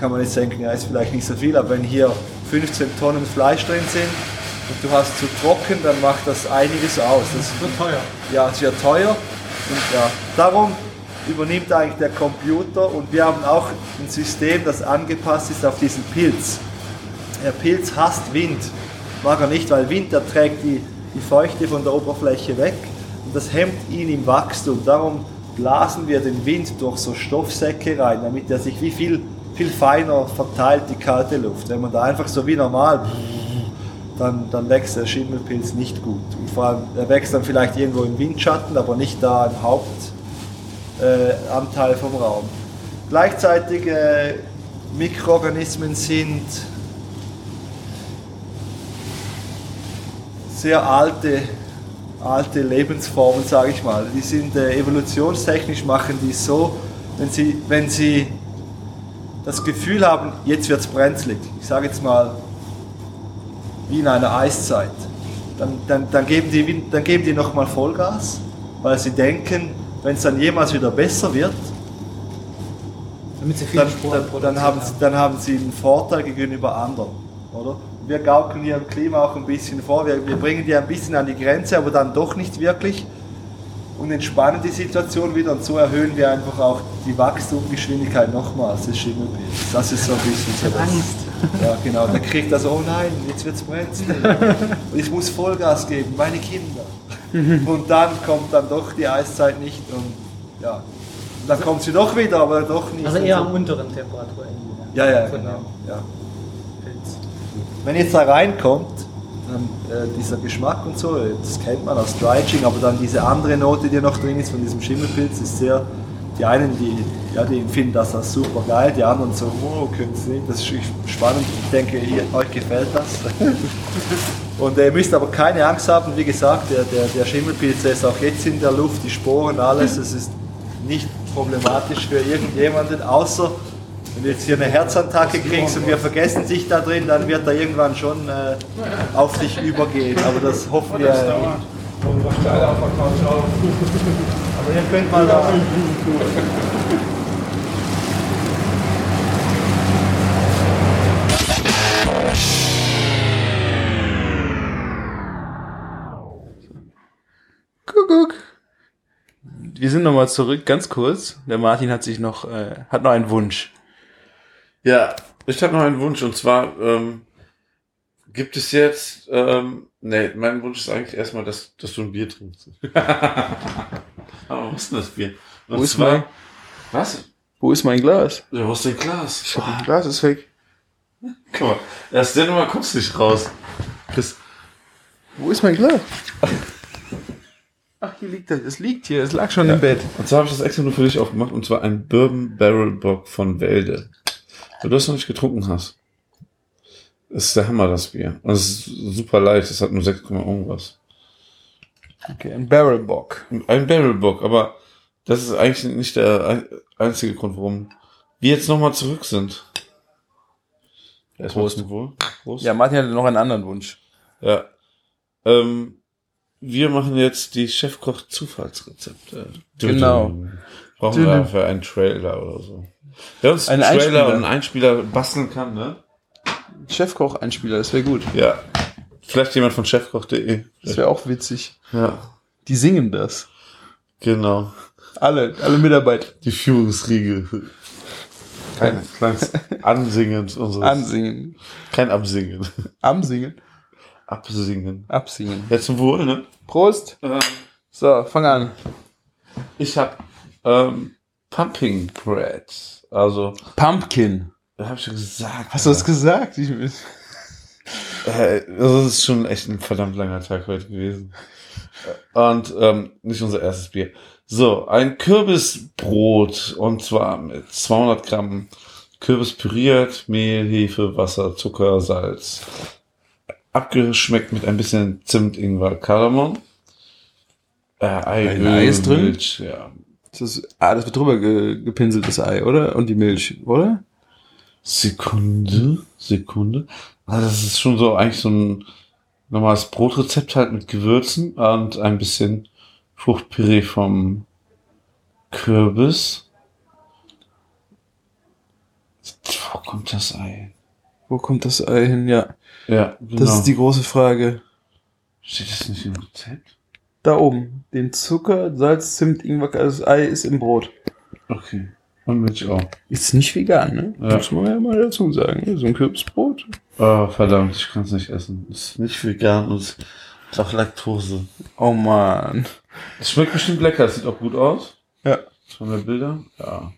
Kann man jetzt denken, ja, ist vielleicht nicht so viel, aber wenn hier 15 Tonnen Fleisch drin sind und du hast zu trocken, dann macht das einiges aus. Das wird teuer. Ja, es wird teuer. Und ja, darum übernimmt eigentlich der Computer und wir haben auch ein System, das angepasst ist auf diesen Pilz. Der Pilz hasst Wind, mag er nicht, weil Wind der trägt die, die Feuchte von der Oberfläche weg und das hemmt ihn im Wachstum. Darum blasen wir den Wind durch so Stoffsäcke rein, damit er sich wie viel, viel feiner verteilt, die kalte Luft. Wenn man da einfach so wie normal, dann, dann wächst der Schimmelpilz nicht gut. Und vor allem, er wächst dann vielleicht irgendwo im Windschatten, aber nicht da im Hauptanteil äh, vom Raum. Gleichzeitig äh, Mikroorganismen sind sehr alte, alte Lebensformen, sage ich mal. Die sind äh, evolutionstechnisch machen die so, wenn sie, wenn sie das Gefühl haben, jetzt wird es brenzlig. Ich sage jetzt mal, wie in einer Eiszeit. Dann, dann, dann geben die, dann geben die nochmal Vollgas, weil sie denken, wenn es dann jemals wieder besser wird, dann, dann, dann, haben, sie- dann haben sie einen Vorteil gegenüber anderen. Oder? Wir gaukeln hier im Klima auch ein bisschen vor, wir, wir bringen die ein bisschen an die Grenze, aber dann doch nicht wirklich und entspannen die Situation wieder und so erhöhen wir einfach auch die Wachstumsgeschwindigkeit nochmals des Schimmelbildes. Das ist so ein bisschen so das. Angst. Ja, genau. Dann kriegt er so, oh nein, jetzt wird's brenzlig. Und [LAUGHS] ich muss Vollgas geben, meine Kinder. Und dann kommt dann doch die Eiszeit nicht und ja. Dann kommt sie doch wieder, aber doch nicht. Also eher am unteren Temperaturende. Ja, ja, Von genau. Ja. Wenn jetzt da reinkommt, dann, äh, dieser Geschmack und so, das kennt man aus Dryaging, aber dann diese andere Note, die noch drin ist von diesem Schimmelpilz, ist sehr, die einen, die, ja, die finden das als super geil, die anderen so, oh, können Sie nicht, das ist spannend, ich denke, ihr, euch gefällt das. [LAUGHS] Und ihr müsst aber keine Angst haben, wie gesagt, der, der, der Schimmelpilz ist auch jetzt in der Luft, die Sporen, alles, es ist nicht problematisch für irgendjemanden, außer wenn du jetzt hier eine Herzattacke kriegst und wir vergessen sich da drin, dann wird er irgendwann schon äh, auf dich übergehen. Aber das hoffen wir. Das Aber ihr könnt mal da. Kuckuck. Wir sind nochmal zurück, ganz kurz. Der Martin hat sich noch, äh, hat noch einen Wunsch. Ja, ich habe noch einen Wunsch und zwar ähm, gibt es jetzt, ähm, nee, mein Wunsch ist eigentlich erstmal, dass, dass du ein Bier trinkst. [LAUGHS] Aber was ist denn das Bier? Und Wo ist zwar- mein- Was? Wo ist mein Glas? Ja, wo ist dein Glas? Ich hab ein Glas, ist weg. Guck mal, erst der Nummer kommst du nicht raus. Chris, Wo ist mein Glas? Ach, hier liegt das. Es liegt hier. Es lag schon im Bett. Und zwar habe ich das extra nur für dich aufgemacht und zwar ein Bourbon Barrel Bock von Welde. Weil du das noch nicht getrunken hast. Das ist der Hammer, das Bier. Und es ist super leicht, es hat nur 6, irgendwas. Okay, ein Barrel Bock. Ein Barrel Bock, aber das ist eigentlich nicht der ein- einzige Grund, warum wir jetzt nochmal zurück sind. Prost. Wohl. Prost. Ja, Martin hatte noch einen anderen Wunsch. Ja. Ähm, wir machen jetzt die Chefkoch-Zufallsrezepte. Genau. Brauchen wir dafür einen Trailer oder so. Wer uns einen Ein Trailer Einspieler. und einen Einspieler basteln kann, ne? Chefkoch-Einspieler, das wäre gut. Ja. Vielleicht jemand von chefkoch.de. Das wäre auch witzig. Ja. Die singen das. Genau. Alle, alle Mitarbeiter. Die Führungsriege. Kein kleines [LAUGHS] Ansingen unseres. Ansingen. Kein Absingen. Amsingen. Absingen. Absingen. Jetzt zum Wohl, ne? Prost. Ähm, So, fang an. Ich habe ähm, Pumping Bread. Also. Pumpkin. Hab ich schon gesagt. Hast du das gesagt? Ich, Äh, also das ist schon echt ein verdammt langer Tag heute gewesen. Und ähm, nicht unser erstes Bier. So, ein Kürbisbrot und zwar mit 200 Gramm Kürbis püriert, Mehl, Hefe, Wasser, Zucker, Salz. Abgeschmeckt mit ein bisschen Zimt, Ingwer, Kardamom. Äh, Ei, Ein Öl, Ei ist drin? Milch, ja. Das ist, ah, das wird drüber ge, gepinselt, das Ei, oder? Und die Milch, oder? Sekunde, Sekunde. Ah, das ist schon so eigentlich so ein normales Brotrezept halt mit Gewürzen und ein bisschen Fruchtpüree vom Kürbis. Wo kommt das Ei? Wo kommt das Ei hin? Ja. Ja, genau. Das ist die große Frage. Steht das nicht im Rezept? Da oben. Den Zucker, Salz, Zimt, Ingwer, also das Ei ist im Brot. Okay. Und Milch auch. Ist nicht vegan, ne? Ja. Muss man ja mal dazu sagen. So ein Kürbisbrot. Oh, verdammt, ich kann es nicht essen. Ist nicht vegan und ist auch Laktose. Oh man. Es schmeckt bestimmt lecker, es sieht auch gut aus. Ja. Von der Bilder? Ja.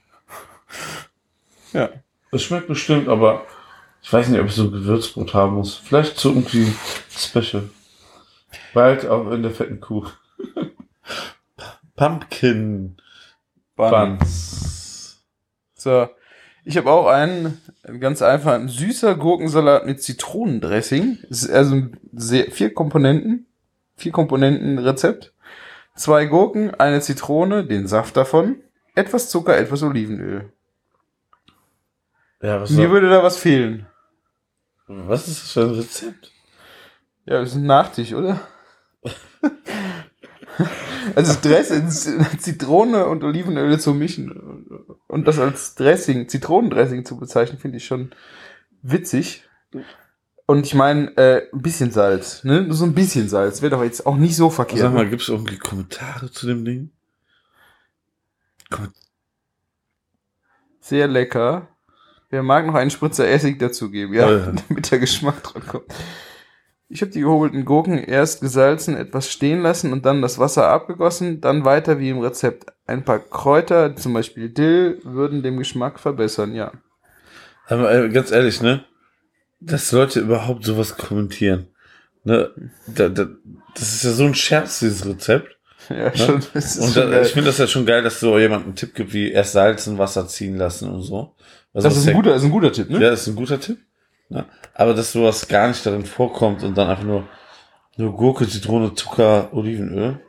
Ja. Es schmeckt bestimmt, aber ich weiß nicht, ob ich so ein Gewürzbrot haben muss. Vielleicht so irgendwie special. Bald auch in der fetten Kuh. Pumpkin Buns. So. Ich habe auch einen ganz einfach ein süßer Gurkensalat mit Zitronendressing. Es ist also sehr, vier Komponenten, vier Komponenten Rezept. Zwei Gurken, eine Zitrone, den Saft davon, etwas Zucker, etwas Olivenöl. Ja, was, Mir würde da was fehlen. was ist das für ein Rezept? Ja, das ist ein Nachtisch, oder? [LAUGHS] also Dressing, Zitrone und Olivenöl zu mischen und das als Dressing, Zitronendressing zu bezeichnen, finde ich schon witzig. Und ich meine, äh, ein bisschen Salz, ne? Nur so ein bisschen Salz wäre doch jetzt auch nicht so verkehrt. Sag mal, gibt es irgendwie Kommentare zu dem Ding? Sehr lecker. Wer mag noch einen Spritzer Essig dazugeben, ja, Ja. [LAUGHS] damit der Geschmack dran kommt. Ich habe die gehobelten Gurken erst gesalzen, etwas stehen lassen und dann das Wasser abgegossen, dann weiter wie im Rezept. Ein paar Kräuter, zum Beispiel Dill, würden den Geschmack verbessern, ja. Aber äh, ganz ehrlich, ne? Dass Leute überhaupt sowas kommentieren. Ne? Da, da, das ist ja so ein Scherz, dieses Rezept. [LAUGHS] Ja, ne? schon, Und da, ich finde das ja schon geil, dass so jemand einen Tipp gibt, wie erst salzen, Wasser ziehen lassen und so. Also Das ist ein guter- ist ein guter Tipp, ne? Ja, das ist ein guter Tipp. Ne? Aber dass sowas gar nicht darin vorkommt und dann einfach nur, nur Gurke, Zitrone, Zucker, Olivenöl.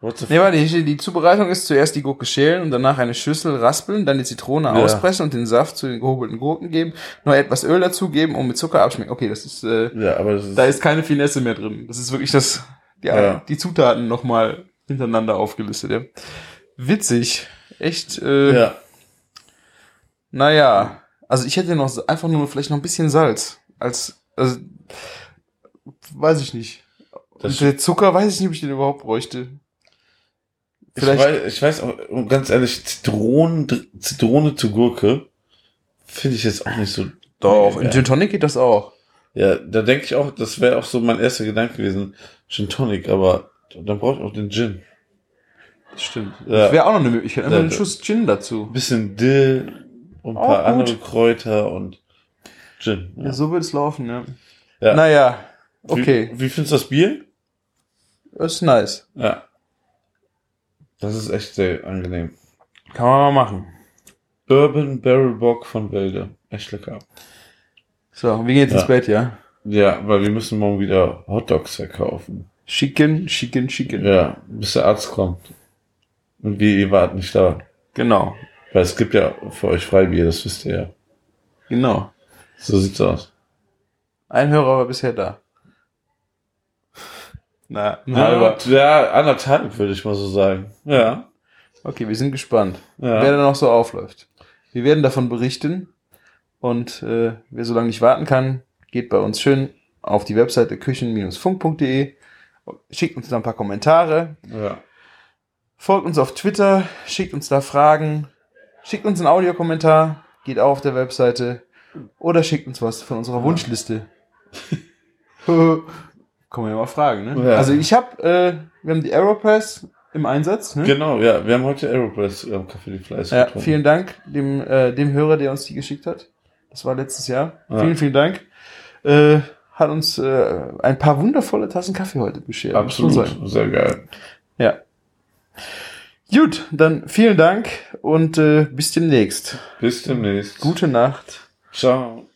Nee, warte, steht, die Zubereitung ist zuerst die Gurke schälen und danach eine Schüssel raspeln, dann die Zitrone Ja. auspressen und den Saft zu den gehobelten Gurken geben, noch etwas Öl dazugeben und mit Zucker abschmecken. Okay, das ist, äh, Ja, aber das ist da ist keine Finesse mehr drin. Das ist wirklich das, ja, Ja. die Zutaten nochmal hintereinander aufgelistet, ja. Witzig. Echt, äh, Ja. naja. Also ich hätte noch einfach nur vielleicht noch ein bisschen Salz. Als, also, weiß ich nicht. Das- der Zucker weiß ich nicht, ob ich den überhaupt bräuchte. Ich weiß, ich weiß auch, ganz ehrlich, Zitronen, Zitrone zu Gurke finde ich jetzt auch nicht so. Doch, in. Gin Tonic geht das auch. Ja, da denke ich auch, das wäre auch so mein erster Gedanke gewesen, Gin Tonic, aber dann brauche ich auch den Gin. Das stimmt. Ja. Das wäre auch noch eine Möglichkeit. Einfach Ja, einen Schuss Gin dazu. Bisschen Dill und ein Auch paar andere Kräuter und Gin. Ja, so wird es laufen, ja. Ja. Naja, okay. Wie, wie findest du das Bier? Ist nice. Ja. Das ist echt sehr angenehm. Kann man mal machen. Bourbon Barrel Bock von Wälde. Echt lecker. So, wir gehen jetzt Ja. ins Bett, ja? Ja, weil wir müssen morgen wieder Hotdogs verkaufen. Chicken, chicken, chicken. Ja, bis der Arzt kommt. Und wir, ihr wart nicht da. Genau. Weil es gibt ja für euch Freibier, das wisst ihr ja. Genau. So sieht's aus. Ein Hörer war bisher da. Na, halber. ja, anderthalb würde ich mal so sagen. Ja. Okay, wir sind gespannt, Ja. wer da noch so aufläuft. Wir werden davon berichten. Und äh, wer so lange nicht warten kann, geht bei uns schön auf die Webseite küchen-funk.de, schickt uns da ein paar Kommentare, Ja. folgt uns auf Twitter, schickt uns da Fragen, schickt uns einen Audiokommentar, geht auch auf der Webseite oder schickt uns was von unserer Wunschliste. Kann man ja mal fragen, ne? Ja. Also ich habe, äh, wir haben die Aeropress im Einsatz. Ne? Genau, ja. Wir haben heute Aeropress äh, Kaffee die Fleiß Ja, getrunken. vielen Dank dem, äh, dem Hörer, der uns die geschickt hat. Das war letztes Jahr. Ja. Vielen, vielen Dank. Äh, hat uns äh, ein paar wundervolle Tassen Kaffee heute beschert. Absolut, sehr geil. Ja. Gut, dann vielen Dank und äh, bis demnächst. Bis demnächst. Gute Nacht. Ciao.